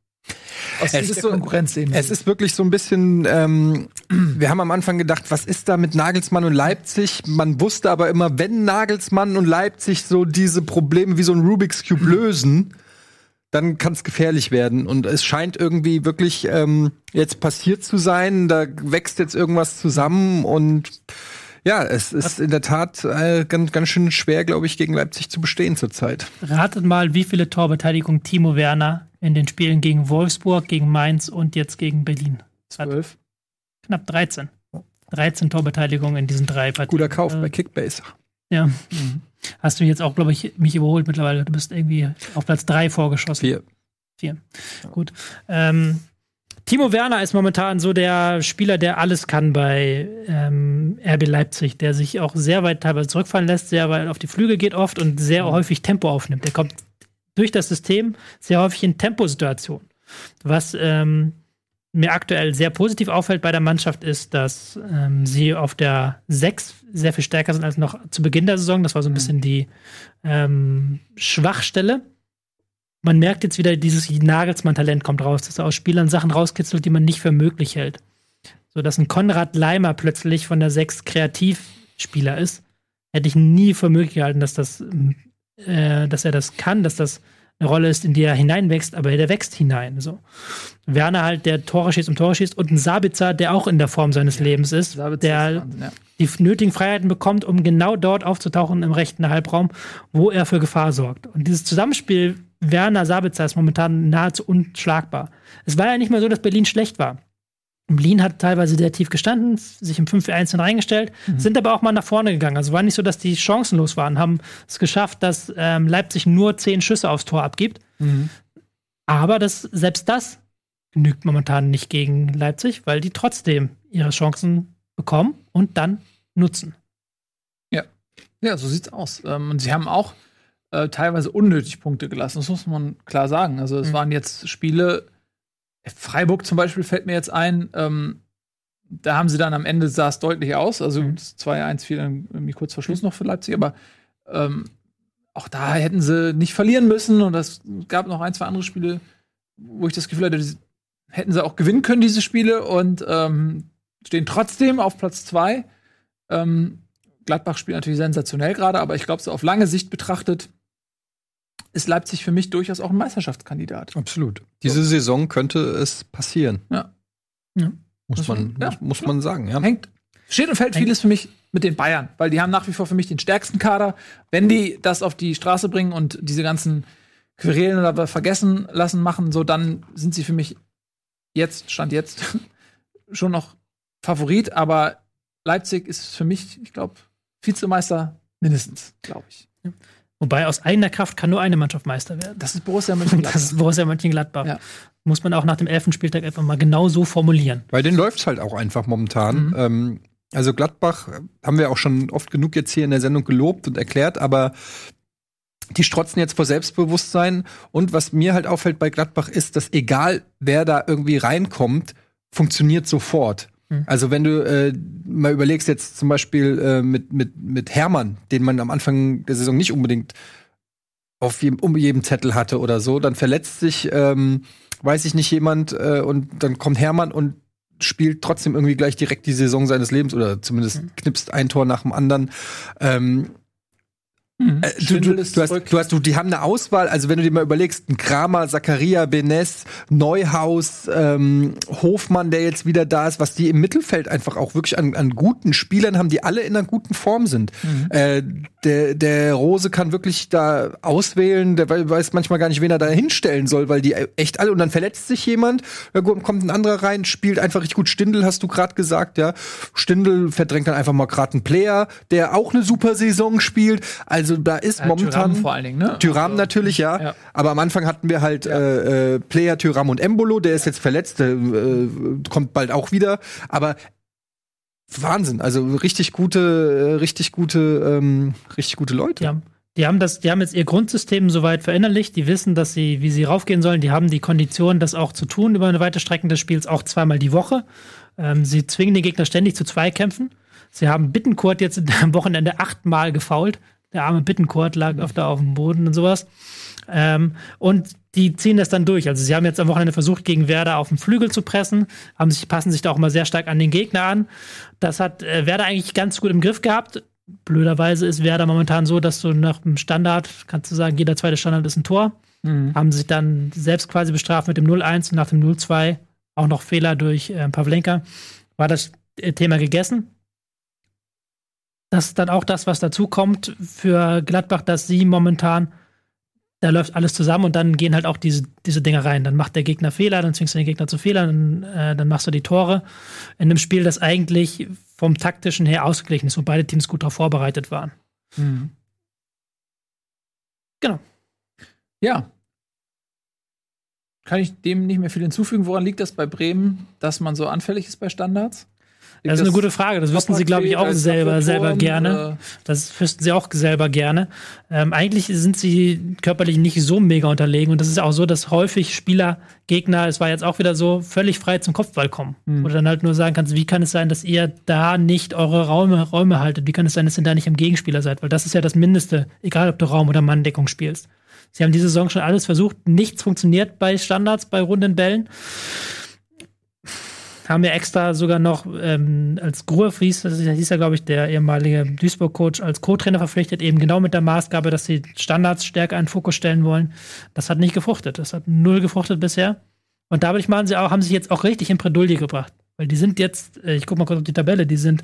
aus Es ist der so- Konkurrenz sehen Es ist wirklich so ein bisschen, ähm, wir haben am Anfang gedacht, was ist da mit Nagelsmann und Leipzig? Man wusste aber immer, wenn Nagelsmann und Leipzig so diese Probleme wie so ein Rubik's Cube lösen, dann kann es gefährlich werden. Und es scheint irgendwie wirklich ähm, jetzt passiert zu sein. Da wächst jetzt irgendwas zusammen und ja, es ist in der Tat äh, ganz, ganz schön schwer, glaube ich, gegen Leipzig zu bestehen zurzeit. Ratet mal, wie viele Torbeteiligungen Timo Werner in den Spielen gegen Wolfsburg, gegen Mainz und jetzt gegen Berlin hat. Zwölf. Knapp 13. 13 Torbeteiligungen in diesen drei Partien. Guter Kauf Äh, bei Kickbase. Ja. Mhm. Hast du jetzt auch, glaube ich, mich überholt mittlerweile. Du bist irgendwie auf Platz 3 vorgeschossen. Vier. Vier. Gut. Ähm, Timo Werner ist momentan so der Spieler, der alles kann bei ähm, RB Leipzig, der sich auch sehr weit teilweise zurückfallen lässt, sehr weit auf die Flügel geht oft und sehr häufig Tempo aufnimmt. Der kommt durch das System sehr häufig in Temposituationen. Was ähm, mir aktuell sehr positiv auffällt bei der Mannschaft ist, dass ähm, sie auf der 6 sehr viel stärker sind als noch zu Beginn der Saison. Das war so ein bisschen die ähm, Schwachstelle. Man merkt jetzt wieder, dieses Nagelsmann-Talent kommt raus, dass er aus Spielern Sachen rauskitzelt, die man nicht für möglich hält. So dass ein Konrad Leimer plötzlich von der 6 Kreativspieler ist, hätte ich nie für möglich gehalten, dass das, äh, dass er das kann, dass das eine Rolle ist, in die er hineinwächst, aber der wächst hinein. So. Werner halt, der Tore schießt und Tore schießt und ein Sabitzer, der auch in der Form seines Lebens ist, Sabitzer der ist Wahnsinn, ja. die nötigen Freiheiten bekommt, um genau dort aufzutauchen im rechten Halbraum, wo er für Gefahr sorgt. Und dieses Zusammenspiel Werner-Sabitzer ist momentan nahezu unschlagbar. Es war ja nicht mal so, dass Berlin schlecht war. Berlin hat teilweise sehr tief gestanden, sich im 5-1 reingestellt, sind aber auch mal nach vorne gegangen. Also war nicht so, dass die chancenlos waren, haben es geschafft, dass ähm, Leipzig nur zehn Schüsse aufs Tor abgibt. Aber das, selbst das genügt momentan nicht gegen Leipzig, weil die trotzdem ihre Chancen bekommen und dann nutzen. Ja, so sieht's aus. Ähm, und sie haben auch äh, teilweise unnötig Punkte gelassen. Das muss man klar sagen. Also es Mhm. waren jetzt Spiele, Freiburg zum Beispiel fällt mir jetzt ein, ähm, da haben sie dann am Ende sah es deutlich aus. Also Mhm. das 2-1 fiel dann irgendwie kurz vor Schluss noch für Leipzig, aber ähm, auch da hätten sie nicht verlieren müssen und es gab noch ein, zwei andere Spiele, wo ich das Gefühl hatte, hätten sie auch gewinnen können, diese Spiele, und ähm, stehen trotzdem auf Platz zwei. Ähm, Gladbach spielt natürlich sensationell gerade, aber ich glaube, so auf lange Sicht betrachtet ist Leipzig für mich durchaus auch ein Meisterschaftskandidat. Absolut. Diese Saison könnte es passieren. Ja. Ja. Muss, Muss man, ja, muss, muss man sagen, ja. Hängt, steht und fällt Hängt- vieles für mich mit den Bayern, weil die haben nach wie vor für mich den stärksten Kader. Wenn die das auf die Straße bringen und diese ganzen Querelen oder vergessen lassen machen, so dann sind sie für mich jetzt, Stand jetzt, schon noch Favorit, aber Leipzig ist für mich, ich glaube, Vizemeister mindestens, glaube ich. Wobei aus eigener Kraft kann nur eine Mannschaft Meister werden. Das ist Borussia Das Mönchengladbach. ist Borussia Mönchengladbach. Ja. Muss man auch nach dem elften Spieltag einfach mal genau so formulieren. Bei denen läuft es halt auch einfach momentan. Mhm. Ähm, also Gladbach äh, haben wir auch schon oft genug jetzt hier in der Sendung gelobt und erklärt, aber die strotzen jetzt vor Selbstbewusstsein. Und was mir halt auffällt bei Gladbach ist, dass egal wer da irgendwie reinkommt, funktioniert sofort. Mhm. Also wenn du äh, mal überlegst jetzt zum Beispiel äh, mit, mit, mit Hermann, den man am Anfang der Saison nicht unbedingt auf jedem, um jedem Zettel hatte oder so, dann verletzt sich, ähm, weiß ich nicht, jemand äh, und dann kommt Hermann und spielt trotzdem irgendwie gleich direkt die Saison seines Lebens oder zumindest knipst ein Tor nach dem anderen. Ähm, Mhm. äh, du, du, du, hast, du hast, du, die haben eine Auswahl. Also wenn du dir mal überlegst, ein Kramer, Zakaria, Benes, Neuhaus, ähm, Hofmann, der jetzt wieder da ist, was die im Mittelfeld einfach auch wirklich an, an guten Spielern haben, die alle in einer guten Form sind. Mhm. Äh, der, der Rose kann wirklich da auswählen. Der wei- weiß manchmal gar nicht, wen er da hinstellen soll, weil die echt alle und dann verletzt sich jemand, da kommt ein anderer rein, spielt einfach richtig gut. Stindel hast du gerade gesagt, ja. Stindel verdrängt dann einfach mal gerade einen Player, der auch eine super Saison spielt. Also da ist Ja, momentan Thuram vor allen Dingen, ne? Tyram Also, natürlich, ja. ja. Aber am Anfang hatten wir halt äh, äh, Player, Tyram und Embolo. Der ist jetzt verletzt, der äh, kommt bald auch wieder. Aber Wahnsinn, also richtig gute, äh, richtig gute, ähm, richtig gute Leute. Die haben, die haben das, die haben jetzt ihr Grundsystem soweit verinnerlicht. Die wissen, dass sie, wie sie raufgehen sollen. Die haben die Kondition, das auch zu tun über eine weite Strecke des Spiels, auch zweimal die Woche. Ähm, sie zwingen den Gegner ständig zu Zweikämpfen. Sie haben Bittenkurt jetzt am Wochenende achtmal gefault. Der arme Bittenkurt lag öfter auf dem Boden und sowas. Ähm, und die ziehen das dann durch. Also sie haben jetzt am Wochenende versucht, gegen Werder auf den Flügel zu pressen, haben sich, passen sich da auch immer sehr stark an den Gegner an. Das hat äh, Werder eigentlich ganz gut im Griff gehabt. Blöderweise ist Werder momentan so, dass du nach dem Standard, kannst du sagen, jeder zweite Standard ist ein Tor. Mhm. Haben sich dann selbst quasi bestraft mit dem 0-1 und nach dem 0-2 auch noch Fehler durch äh, Pavlenka. War das äh, Thema gegessen? Das ist dann auch das, was dazu kommt für Gladbach, dass sie momentan, da läuft alles zusammen und dann gehen halt auch diese, diese Dinge rein. Dann macht der Gegner Fehler, dann zwingst du den Gegner zu Fehlern, dann, äh, dann machst du die Tore. In einem Spiel, das eigentlich vom taktischen her ausgeglichen ist, wo beide Teams gut darauf vorbereitet waren. Mhm. Genau. Ja. Kann ich dem nicht mehr viel hinzufügen? Woran liegt das bei Bremen, dass man so anfällig ist bei Standards? Das ist eine gute Frage. Das wüssten sie, glaube ich, auch selber, selber gerne. Das wüssten sie auch selber gerne. Ähm, eigentlich sind sie körperlich nicht so mega unterlegen. Und das ist auch so, dass häufig Spieler, Gegner, es war jetzt auch wieder so, völlig frei zum Kopfball kommen. Mhm. Oder dann halt nur sagen kannst, wie kann es sein, dass ihr da nicht eure Räume, Räume haltet? Wie kann es sein, dass ihr da nicht im Gegenspieler seid? Weil das ist ja das Mindeste, egal ob du Raum- oder Manndeckung spielst. Sie haben diese Saison schon alles versucht. Nichts funktioniert bei Standards, bei runden Bällen haben wir extra sogar noch ähm, als Gruerfries, das hieß ja, glaube ich, der ehemalige Duisburg-Coach, als Co-Trainer verpflichtet, eben genau mit der Maßgabe, dass sie Standards stärker in den Fokus stellen wollen. Das hat nicht gefruchtet. Das hat null gefruchtet bisher. Und dadurch machen sie auch, haben sich jetzt auch richtig in Bredouille gebracht. Weil die sind jetzt, äh, ich guck mal kurz auf die Tabelle, die sind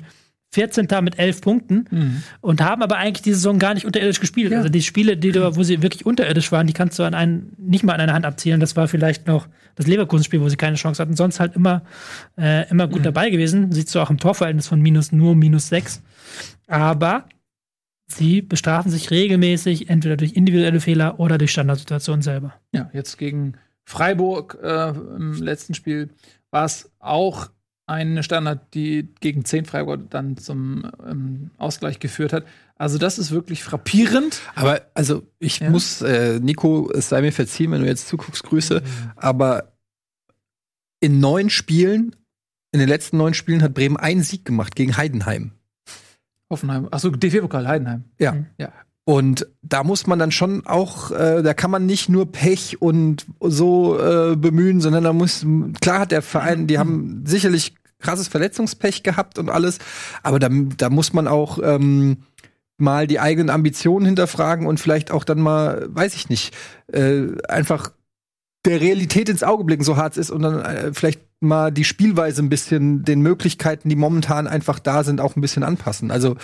14. mit 11 Punkten Mhm. und haben aber eigentlich die Saison gar nicht unterirdisch gespielt. Ja. Also die Spiele, die, wo sie wirklich unterirdisch waren, die kannst du an einen, nicht mal an einer Hand abzielen. Das war vielleicht noch das Leverkusen-Spiel, wo sie keine Chance hatten. Sonst halt immer, äh, immer gut dabei gewesen. Siehst du auch im Torverhältnis von minus nur minus 6. Aber sie bestrafen sich regelmäßig, entweder durch individuelle Fehler oder durch Standardsituationen selber. Ja, jetzt gegen Freiburg äh, im letzten Spiel war es auch eine Standard, die gegen 10 Freiburg dann zum ähm, Ausgleich geführt hat. Also das ist wirklich frappierend. Aber also ich Ja. muss, äh, Nico, es sei mir verziehen, wenn du jetzt zuguckst, Grüße. Aber in neun Spielen, in den letzten neun Spielen hat Bremen einen Sieg gemacht gegen Heidenheim. Hoffenheim. Achso, DFB-Pokal Heidenheim. Ja. Mhm. Ja. Und da muss man dann schon auch, äh, da kann man nicht nur Pech und so äh, bemühen, sondern da muss, klar hat der Verein, die haben sicherlich krasses Verletzungspech gehabt und alles, aber da, da muss man auch ähm, mal die eigenen Ambitionen hinterfragen und vielleicht auch dann mal, weiß ich nicht, äh, einfach der Realität ins Auge blicken, so hart es ist, und dann äh, vielleicht mal die Spielweise ein bisschen den Möglichkeiten, die momentan einfach da sind, auch ein bisschen anpassen. Also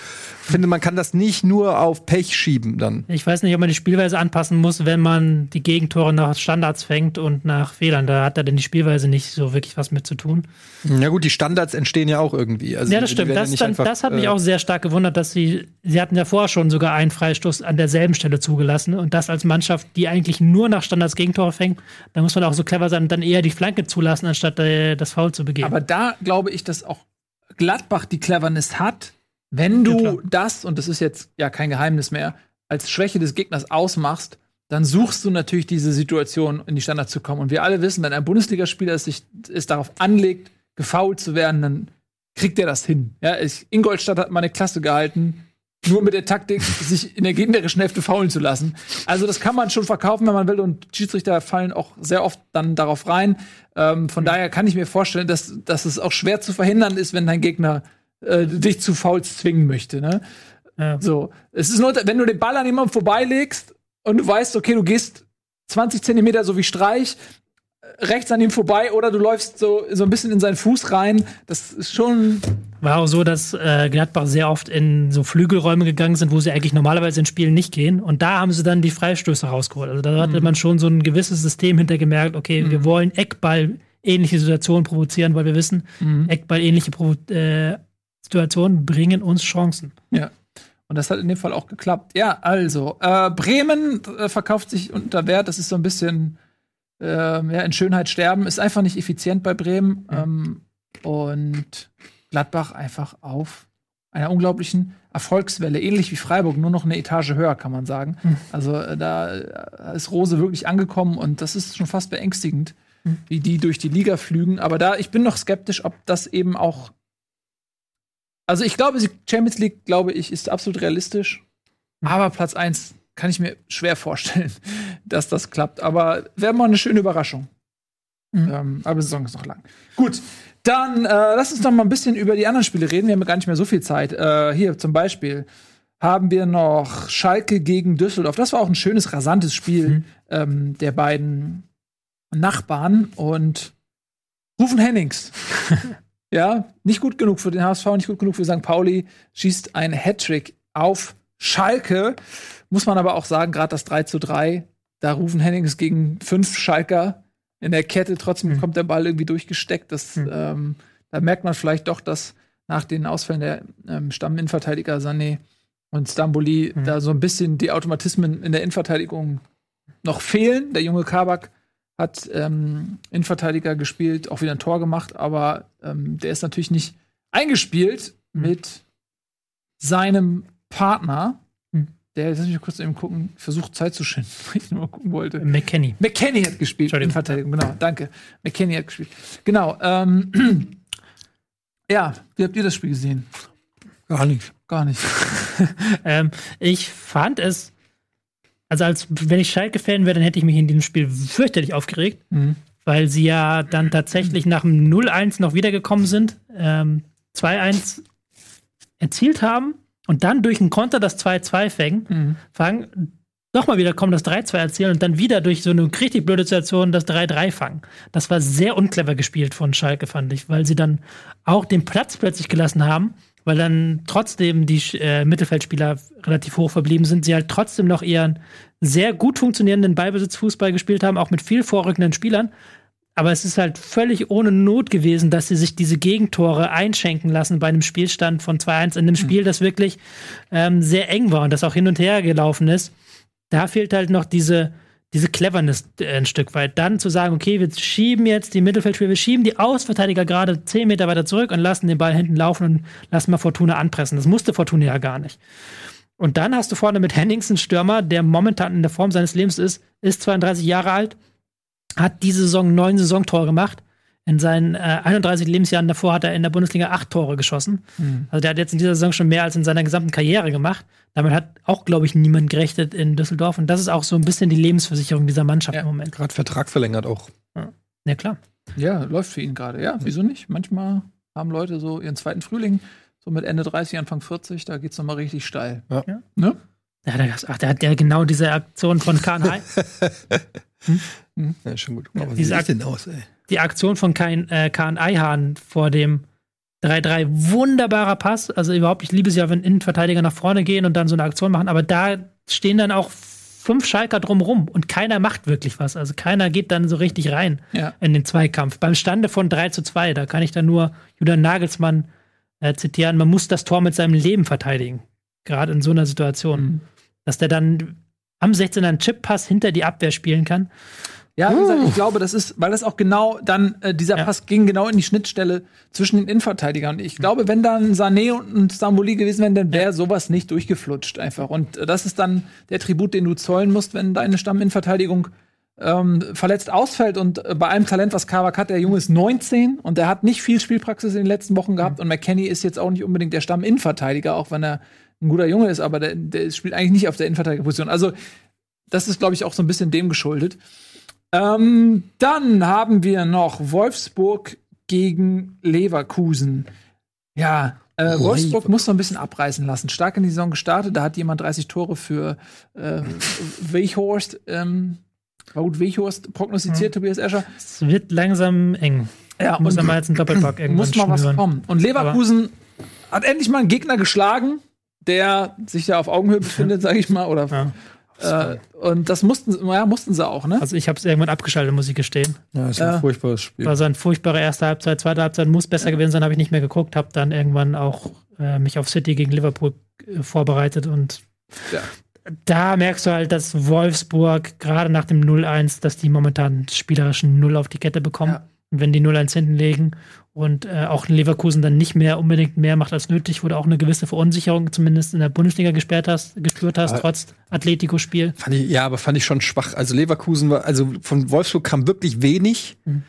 finde, man kann das nicht nur auf Pech schieben dann. Ich weiß nicht, ob man die Spielweise anpassen muss, wenn man die Gegentore nach Standards fängt und nach Fehlern. Da hat da denn die Spielweise nicht so wirklich was mit zu tun. Ja gut, die Standards entstehen ja auch irgendwie. Also ja, das stimmt. ja Das, dann, einfach, das hat mich äh, auch sehr stark gewundert, dass sie, sie hatten ja vorher schon sogar einen Freistoß an derselben Stelle zugelassen und das als Mannschaft, die eigentlich nur nach Standards Gegentore fängt, da muss man auch so clever sein und dann eher die Flanke zulassen, anstatt äh, das Foul zu begehen. Aber da glaube ich, dass auch Gladbach die Cleverness hat, wenn Ja, du klar. das, und das ist jetzt ja kein Geheimnis mehr, als Schwäche des Gegners ausmachst, dann suchst du natürlich diese Situation, in die Standards zu kommen. Und wir alle wissen, wenn ein Bundesligaspieler es sich es darauf anlegt, gefoult zu werden, dann kriegt er das hin. Ja, ich, Ingolstadt hat mal eine Klasse gehalten, nur mit der Taktik, sich in der gegnerischen Hälfte faulen zu lassen. Also das kann man schon verkaufen, wenn man will. Und Schiedsrichter fallen auch sehr oft dann darauf rein. Ähm, von daher kann ich mir vorstellen, dass, dass es auch schwer zu verhindern ist, wenn dein Gegner äh, dich zu Fouls zwingen möchte. Ne? Ja. So, es ist nur, wenn du den Ball an jemandem vorbeilegst und du weißt, okay, du gehst 20 Zentimeter so wie Streich rechts an ihm vorbei oder du läufst so, so ein bisschen in seinen Fuß rein. Das ist schon War auch so, dass äh, Gladbach sehr oft in so Flügelräume gegangen sind, wo sie eigentlich normalerweise in Spielen nicht gehen. Und da haben sie dann die Freistöße rausgeholt. Also da hatte man schon so ein gewisses System hintergemerkt, okay, wir wollen Eckball ähnliche Situationen provozieren, weil wir wissen, Eckball ähnliche Provo äh, Situationen bringen uns Chancen. Ja. Und das hat in dem Fall auch geklappt. Ja, also, äh, Bremen äh, verkauft sich unter Wert. Das ist so ein bisschen äh, ja, in Schönheit sterben. Ist einfach nicht effizient bei Bremen. Ähm, und Gladbach einfach auf einer unglaublichen Erfolgswelle. Ähnlich wie Freiburg, nur noch eine Etage höher, kann man sagen. Also, äh, da äh, ist Rose wirklich angekommen und das ist schon fast beängstigend, wie die durch die Liga flügen. Aber da, ich bin noch skeptisch, ob das eben auch also ich glaube, Champions League, glaube ich, ist absolut realistisch. Aber Platz 1 kann ich mir schwer vorstellen, dass das klappt. Aber wäre mal eine schöne Überraschung. Ähm, aber die Saison ist noch lang. Gut, dann äh, lass uns doch mal ein bisschen über die anderen Spiele reden. Wir haben ja gar nicht mehr so viel Zeit. Äh, hier zum Beispiel haben wir noch Schalke gegen Düsseldorf. Das war auch ein schönes, rasantes Spiel ähm, der beiden Nachbarn. Und Rufen Hennings ja, nicht gut genug für den HSV, nicht gut genug für St. Pauli, schießt ein Hattrick auf Schalke. Muss man aber auch sagen, gerade das 3 zu 3, da rufen Hennings gegen fünf Schalker in der Kette, trotzdem kommt der Ball irgendwie durchgesteckt. Das, ähm, da merkt man vielleicht doch, dass nach den Ausfällen der ähm, Stamminnenverteidiger Sané und Stamboli da so ein bisschen die Automatismen in der Innenverteidigung noch fehlen. Der junge Kabak hat ähm, Innenverteidiger gespielt, auch wieder ein Tor gemacht, aber ähm, der ist natürlich nicht eingespielt mit seinem Partner. Hm. Der, jetzt lass mich kurz eben gucken, versucht Zeit zu schinden, weil ich nur mal gucken wollte. McKenny. McKenny hat gespielt, Entschuldigung. Innenverteidigung, genau, danke. McKenny hat gespielt. Genau, ähm, ja, wie habt ihr das Spiel gesehen? Gar nicht. Gar nicht. Ähm, ich fand es, also als wenn ich Schalke-Fan wäre, dann hätte ich mich in diesem Spiel fürchterlich aufgeregt, Mhm. weil sie ja dann tatsächlich nach dem 0-1 noch wiedergekommen sind, ähm, 2-1 erzielt haben und dann durch einen Konter das 2-2 fängen, Mhm. fangen, nochmal wieder kommen, das 3-2 erzielen und dann wieder durch so eine richtig blöde Situation das 3-3 fangen. Das war sehr unclever gespielt von Schalke, fand ich, weil sie dann auch den Platz plötzlich gelassen haben, weil dann trotzdem die äh, Mittelfeldspieler relativ hoch verblieben sind, sie halt trotzdem noch ihren sehr gut funktionierenden Ballbesitzfußball gespielt haben, auch mit viel vorrückenden Spielern. Aber es ist halt völlig ohne Not gewesen, dass sie sich diese Gegentore einschenken lassen bei einem Spielstand von 2-1 in einem Spiel, das wirklich ähm, sehr eng war und das auch hin und her gelaufen ist. Da fehlt halt noch diese, diese Cleverness äh, ein Stück weit. Dann zu sagen, okay, wir schieben jetzt die Mittelfeldspieler, wir schieben die Ausverteidiger gerade 10 Meter weiter zurück und lassen den Ball hinten laufen und lassen mal Fortuna anpressen. Das musste Fortuna ja gar nicht. Und dann hast du vorne mit Henningsen Stürmer, der momentan in der Form seines Lebens ist, ist 32 Jahre alt, hat diese Saison neun Saisontore gemacht. In seinen äh, 31 Lebensjahren davor hat er in der Bundesliga acht Tore geschossen. Also der hat jetzt in dieser Saison schon mehr als in seiner gesamten Karriere gemacht. Damit hat auch, glaube ich, niemand gerechnet in Düsseldorf. Und das ist auch so ein bisschen die Lebensversicherung dieser Mannschaft Ja. im Moment. Gerade Vertrag verlängert auch. Ja, klar. Ja, läuft für ihn gerade. Ja, wieso nicht? Manchmal haben Leute so ihren zweiten Frühling, so mit Ende 30, Anfang 40, da geht's nochmal richtig steil. Ja. Ne? Ja, der, ach, der hat ja genau diese Aktion von Kahn Ja, schon gut. Ja, Aber wie diese sieht Ak- denn aus, ey? die Aktion von Kahn, äh, Kahn Eihahn vor dem 3-3 wunderbarer Pass. Also überhaupt, ich liebe es ja, wenn Innenverteidiger nach vorne gehen und dann so eine Aktion machen, aber da stehen dann auch fünf Schalker drumrum und keiner macht wirklich was. Also keiner geht dann so richtig rein Ja. in den Zweikampf. Beim Stande von 3 zu 2, da kann ich dann nur Julian Nagelsmann äh, zitieren, man muss das Tor mit seinem Leben verteidigen. Gerade in so einer Situation. Mhm. Dass der dann am 16er einen Chip-Pass hinter die Abwehr spielen kann. Ja, wie gesagt, ich glaube, das ist, weil das auch genau dann, äh, dieser Ja. Pass ging genau in die Schnittstelle zwischen den Innenverteidigern. Und ich glaube, wenn dann Sané und ein Stamboli gewesen wären, dann wäre sowas nicht durchgeflutscht einfach. Und äh, das ist dann der Tribut, den du zollen musst, wenn deine Stamminnenverteidigung ähm, verletzt ausfällt. Und äh, bei allem Talent, was Kavak hat, der Junge ist 19 und der hat nicht viel Spielpraxis in den letzten Wochen gehabt. Und McKenny ist jetzt auch nicht unbedingt der Stamminnenverteidiger, auch wenn er ein guter Junge ist, aber der, der spielt eigentlich nicht auf der Innenverteidigerposition. Also, das ist, glaube ich, auch so ein bisschen dem geschuldet. Ähm, dann haben wir noch Wolfsburg gegen Leverkusen. Ja, äh, Wolfsburg muss noch ein bisschen abreißen lassen. Stark in die Saison gestartet, da hat jemand 30 Tore für äh, Weichhorst, ähm, Wout Weichhorst prognostiziert, Tobias Escher. Es wird langsam eng. Ja, Muss und mal jetzt einen Doppelpack irgendwann muss mal was kommen. Und Leverkusen hat endlich mal einen Gegner geschlagen, der sich ja auf Augenhöhe befindet, sage ich mal. Oder, Ja. äh, und das mussten, sie- ja, mussten sie auch, ne? Also ich habe es irgendwann abgeschaltet, muss ich gestehen. Ja, ist ein Ja. furchtbares Spiel. War so ein furchtbarer erste Halbzeit, zweite Halbzeit muss besser gewesen sein, habe ich nicht mehr geguckt, habe dann irgendwann auch äh, mich auf City gegen Liverpool äh, vorbereitet und Ja. da merkst du halt, dass Wolfsburg gerade nach dem 0-1, dass die momentan spielerischen Null auf die Kette bekommen. Ja. Und wenn die 0-1 hinten legen und äh, auch Leverkusen dann nicht mehr unbedingt mehr macht als nötig, wo du auch eine gewisse Verunsicherung zumindest in der Bundesliga gesperrt hast, gespürt hast, Aber- trotz Atletico-Spiel. Fand ich, ja, aber fand ich schon schwach. Also Leverkusen war, also von Wolfsburg kam wirklich wenig. Mhm.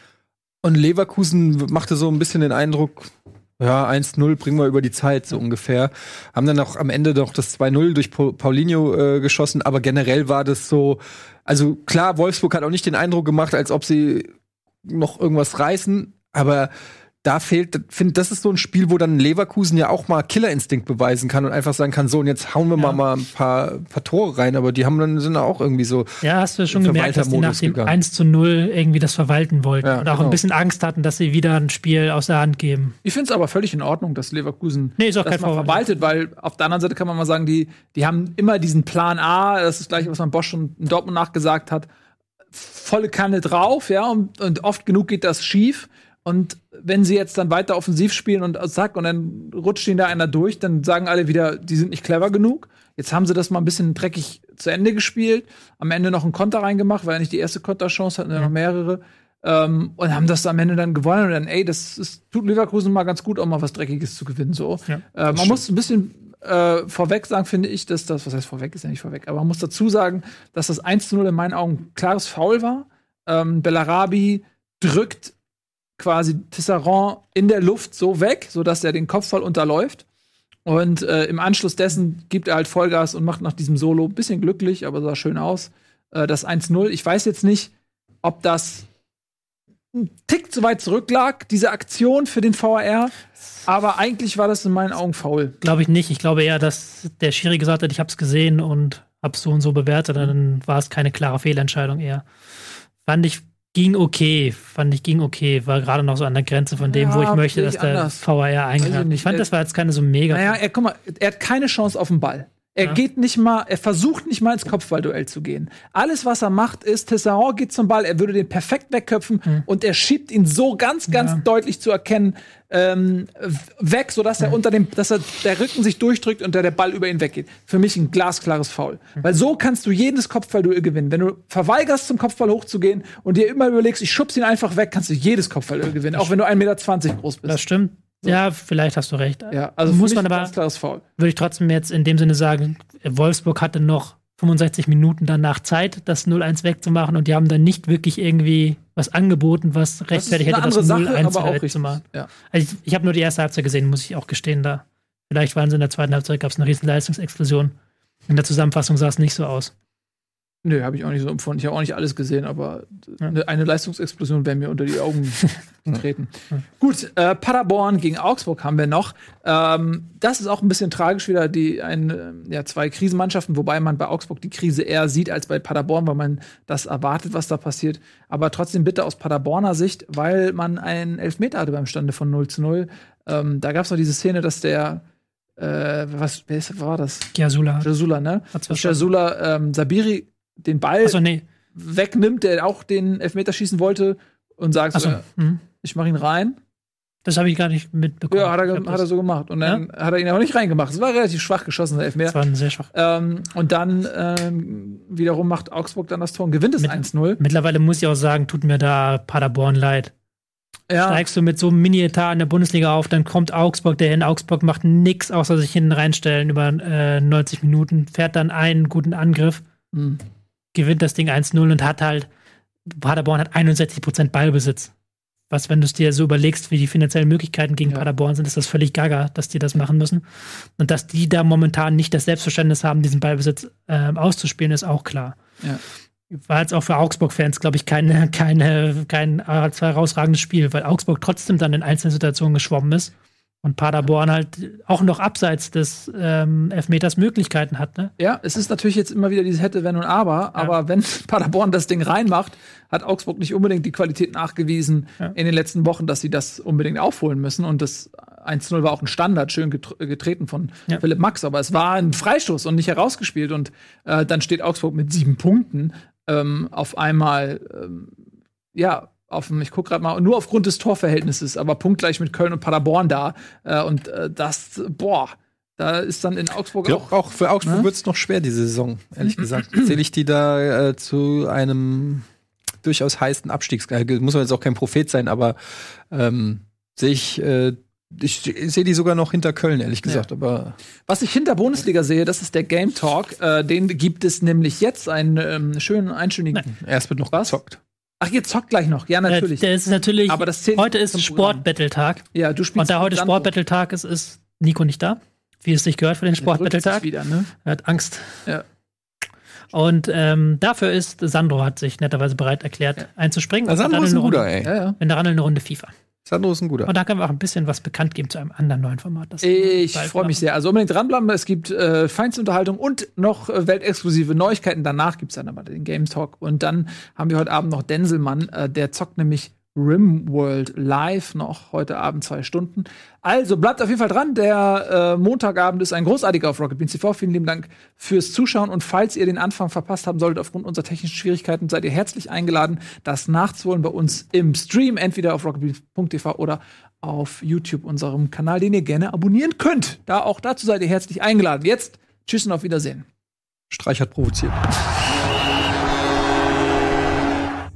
Und Leverkusen machte so ein bisschen den Eindruck, ja, 1-0 bringen wir über die Zeit, so ungefähr. Haben dann auch am Ende noch das 2-0 durch Pa- Paulinho äh, geschossen, aber generell war das so, also klar, Wolfsburg hat auch nicht den Eindruck gemacht, als ob sie noch irgendwas reißen, aber da fehlt, finde, das ist so ein Spiel, wo dann Leverkusen ja auch mal Killerinstinkt beweisen kann und einfach sagen kann, so und jetzt hauen wir Ja. mal, mal ein paar, paar Tore rein, aber die haben dann sind auch irgendwie so. Ja, hast du schon gemerkt, dass die nach dem gegangen. 1 zu 0 irgendwie das verwalten wollten Ja, und auch genau. ein bisschen Angst hatten, dass sie wieder ein Spiel aus der Hand geben. Ich finde es aber völlig in Ordnung, dass Leverkusen Nee, ist auch das kein mal Vorwand. verwaltet, weil auf der anderen Seite kann man mal sagen, die, die haben immer diesen Plan A, das ist das gleiche, was man Bosch schon in Dortmund nachgesagt hat, volle Kanne drauf, ja, und, und oft genug geht das schief. Und wenn sie jetzt dann weiter offensiv spielen und zack, und dann rutscht ihnen da einer durch, dann sagen alle wieder, die sind nicht clever genug. Jetzt haben sie das mal ein bisschen dreckig zu Ende gespielt, am Ende noch einen Konter reingemacht, weil er nicht die erste Konterchance hatten, noch mehrere. Ähm, und haben das am Ende dann gewonnen. Und dann, ey, das ist, tut Leverkusen mal ganz gut, auch mal was Dreckiges zu gewinnen. So. Ja, äh, man muss ein bisschen äh, vorweg sagen, finde ich, dass das, was heißt vorweg, ist ja nicht vorweg, aber man muss dazu sagen, dass das 1 zu 0 in meinen Augen klares Foul war. Ähm, Bellarabi drückt quasi Tisserand in der Luft so weg, sodass er den Kopfball unterläuft. Und äh, im Anschluss dessen gibt er halt Vollgas und macht nach diesem Solo ein bisschen glücklich, aber sah schön aus. Äh, das 1-0. Ich weiß jetzt nicht, ob das ein Tick zu weit zurücklag, diese Aktion für den VAR. Aber eigentlich war das in meinen Augen faul. Glaube ich nicht. Ich glaube eher, dass der Schiri gesagt hat, ich habe es gesehen und habe so und so bewertet. Dann war es keine klare Fehlentscheidung eher. Fand ich, ging okay. Fand ich, ging okay. War gerade noch so an der Grenze von dem, Ja, wo ich möchte, dass ich der. VAR ich eingreift. nicht. Ich fand, das war jetzt keine so mega. Naja, er, guck mal, er hat keine Chance auf den Ball. Er Ja. geht nicht mal, er versucht nicht mal ins Kopfballduell zu gehen. Alles, was er macht, ist, Tesserand geht zum Ball, er würde den perfekt wegköpfen und er schiebt ihn so ganz, ganz Ja. deutlich zu erkennen ähm, weg, sodass er unter dem, dass er der Rücken sich durchdrückt und der, der Ball über ihn weggeht. Für mich ein glasklares Foul. Weil so kannst du jedes Kopfballduell gewinnen. Wenn du verweigerst, zum Kopfball hochzugehen und dir immer überlegst, ich schub's ihn einfach weg, kannst du jedes Kopfballduell gewinnen, auch wenn du 1,20 Meter groß bist. Das stimmt. Ja, vielleicht hast du recht. Ja, also muss man ein aber, würde ich trotzdem jetzt in dem Sinne sagen, Wolfsburg hatte noch 65 Minuten danach Zeit, das 0-1 wegzumachen und die haben dann nicht wirklich irgendwie was angeboten, was rechtfertigt hätte, das andere Sache, 0-1 aber auch wegzumachen. richtig. Ja. Also ich ich habe nur die erste Halbzeit gesehen, muss ich auch gestehen da. Vielleicht waren sie in der zweiten Halbzeit, gab es eine riesen Leistungsexplosion. In der Zusammenfassung sah es nicht so aus. Nö, habe ich auch nicht so empfunden. Ich habe auch nicht alles gesehen, aber eine, eine Leistungsexplosion wäre mir unter die Augen getreten. Gut, äh, Paderborn gegen Augsburg haben wir noch. Ähm, das ist auch ein bisschen tragisch wieder, die ein, ähm, ja, zwei Krisenmannschaften, wobei man bei Augsburg die Krise eher sieht als bei Paderborn, weil man das erwartet, was da passiert. Aber trotzdem bitte aus Paderborner Sicht, weil man einen Elfmeter hatte beim Stande von 0 zu 0. Ähm, da gab es noch diese Szene, dass der äh, was, wer ist, war das? Giasula. Jasula, ne? Jasula ähm, Sabiri den Ball Achso, nee. wegnimmt, der auch den Elfmeter schießen wollte und sagt, Achso. äh, hm. ich mache ihn rein. Das habe ich gar nicht mitbekommen. Ja, hat er, hat er das- so gemacht. Und dann hat er ihn aber nicht reingemacht. Es war relativ schwach geschossen, der Das Elfmeter. war ein sehr schwach. Ähm, und dann ähm, wiederum macht Augsburg dann das Tor und gewinnt es Mit- 1-0. Mittlerweile muss ich auch sagen, tut mir da Paderborn leid. Ja, Steigst du mit so einem Mini-Etat in der Bundesliga auf, dann kommt Augsburg, der in Augsburg macht nix, außer sich hinten reinstellen über äh, 90 Minuten, fährt dann einen guten Angriff, Hm. Gewinnt das Ding 1-0 und hat halt, Paderborn hat 61% Ballbesitz. Was, wenn du es dir so überlegst, wie die finanziellen Möglichkeiten gegen Ja. Paderborn sind, ist das völlig gaga, dass die das machen müssen. Und dass die da momentan nicht das Selbstverständnis haben, diesen Ballbesitz ähm, auszuspielen, ist auch klar. Ja. War jetzt auch für Augsburg-Fans, glaube ich, keine, keine, kein äh, herausragendes Spiel, weil Augsburg trotzdem dann in einzelnen Situationen geschwommen ist und Paderborn halt auch noch abseits des ähm, Elfmeters Möglichkeiten hat. Ne? ja, es ist natürlich jetzt immer wieder dieses Hätte, Wenn und Aber. Aber wenn Paderborn das Ding reinmacht, hat Augsburg nicht unbedingt die Qualität nachgewiesen Ja. in den letzten Wochen, dass sie das unbedingt aufholen müssen. Und das 1-0 war auch ein Standard, schön getr- getreten von Ja. Philipp Max. Aber es war ein Freistoß und nicht herausgespielt. Und äh, dann steht Augsburg mit sieben Punkten ähm, auf einmal, ähm, ja, auf dem, ich gucke gerade mal, nur aufgrund des Torverhältnisses, aber punktgleich mit Köln und Paderborn da. Äh, und äh, das, boah, da ist dann in Augsburg Ja, auch. auch für Augsburg Ne? wird es noch schwer diese Saison, ehrlich gesagt. Zähle ich die da äh, zu einem durchaus heißen Abstiegs. äh, Muss man jetzt auch kein Prophet sein, aber ähm, sehe ich, äh, ich sehe die sogar noch hinter Köln, ehrlich gesagt. Aber Was ich hinter Bundesliga sehe, das ist der Game Talk. Äh, den gibt es nämlich jetzt, einen ähm, schönen einstündigen. erst wird noch Was? gezockt. Ach, ihr zockt gleich noch. Ja, natürlich. Äh, Der ist natürlich, Aber das zählt heute ist. Sport-Battle-Tag. ja, du spielst. Und da heute. Sport-Battle-Tag ist, ist Nico nicht da, wie es sich gehört für den Sport-Battle-Tag. wieder, ne? Er hat Angst. Ja. Und ähm, dafür ist Sandro hat sich netterweise bereit erklärt, einzuspringen. Na, Und Sandro ist ein guter, Runde, ey. Ja, ja. In der Runde eine Runde FIFA. Sandro ist ein guter. Und da können wir auch ein bisschen was bekannt geben zu einem anderen neuen Format. Das Ich freue mich sehr. Also unbedingt dranbleiben. Es gibt äh, feinste Unterhaltung und noch äh, weltexklusive Neuigkeiten. Danach gibt es dann aber den Game Talk. Und dann haben wir heute Abend noch Denselmann. Äh, der zockt nämlich Rimworld live noch heute Abend zwei Stunden. Also bleibt auf jeden Fall dran. Der äh, Montagabend ist ein großartiger auf Rocket Beans TV. Vielen lieben Dank fürs Zuschauen. Und falls ihr den Anfang verpasst haben solltet aufgrund unserer technischen Schwierigkeiten, seid ihr herzlich eingeladen, das nachzuholen bei uns im Stream, entweder auf rocketbeans.tv oder auf YouTube, unserem Kanal, den ihr gerne abonnieren könnt. Da auch dazu seid ihr herzlich eingeladen. Jetzt tschüss und auf Wiedersehen. Streich hat provoziert.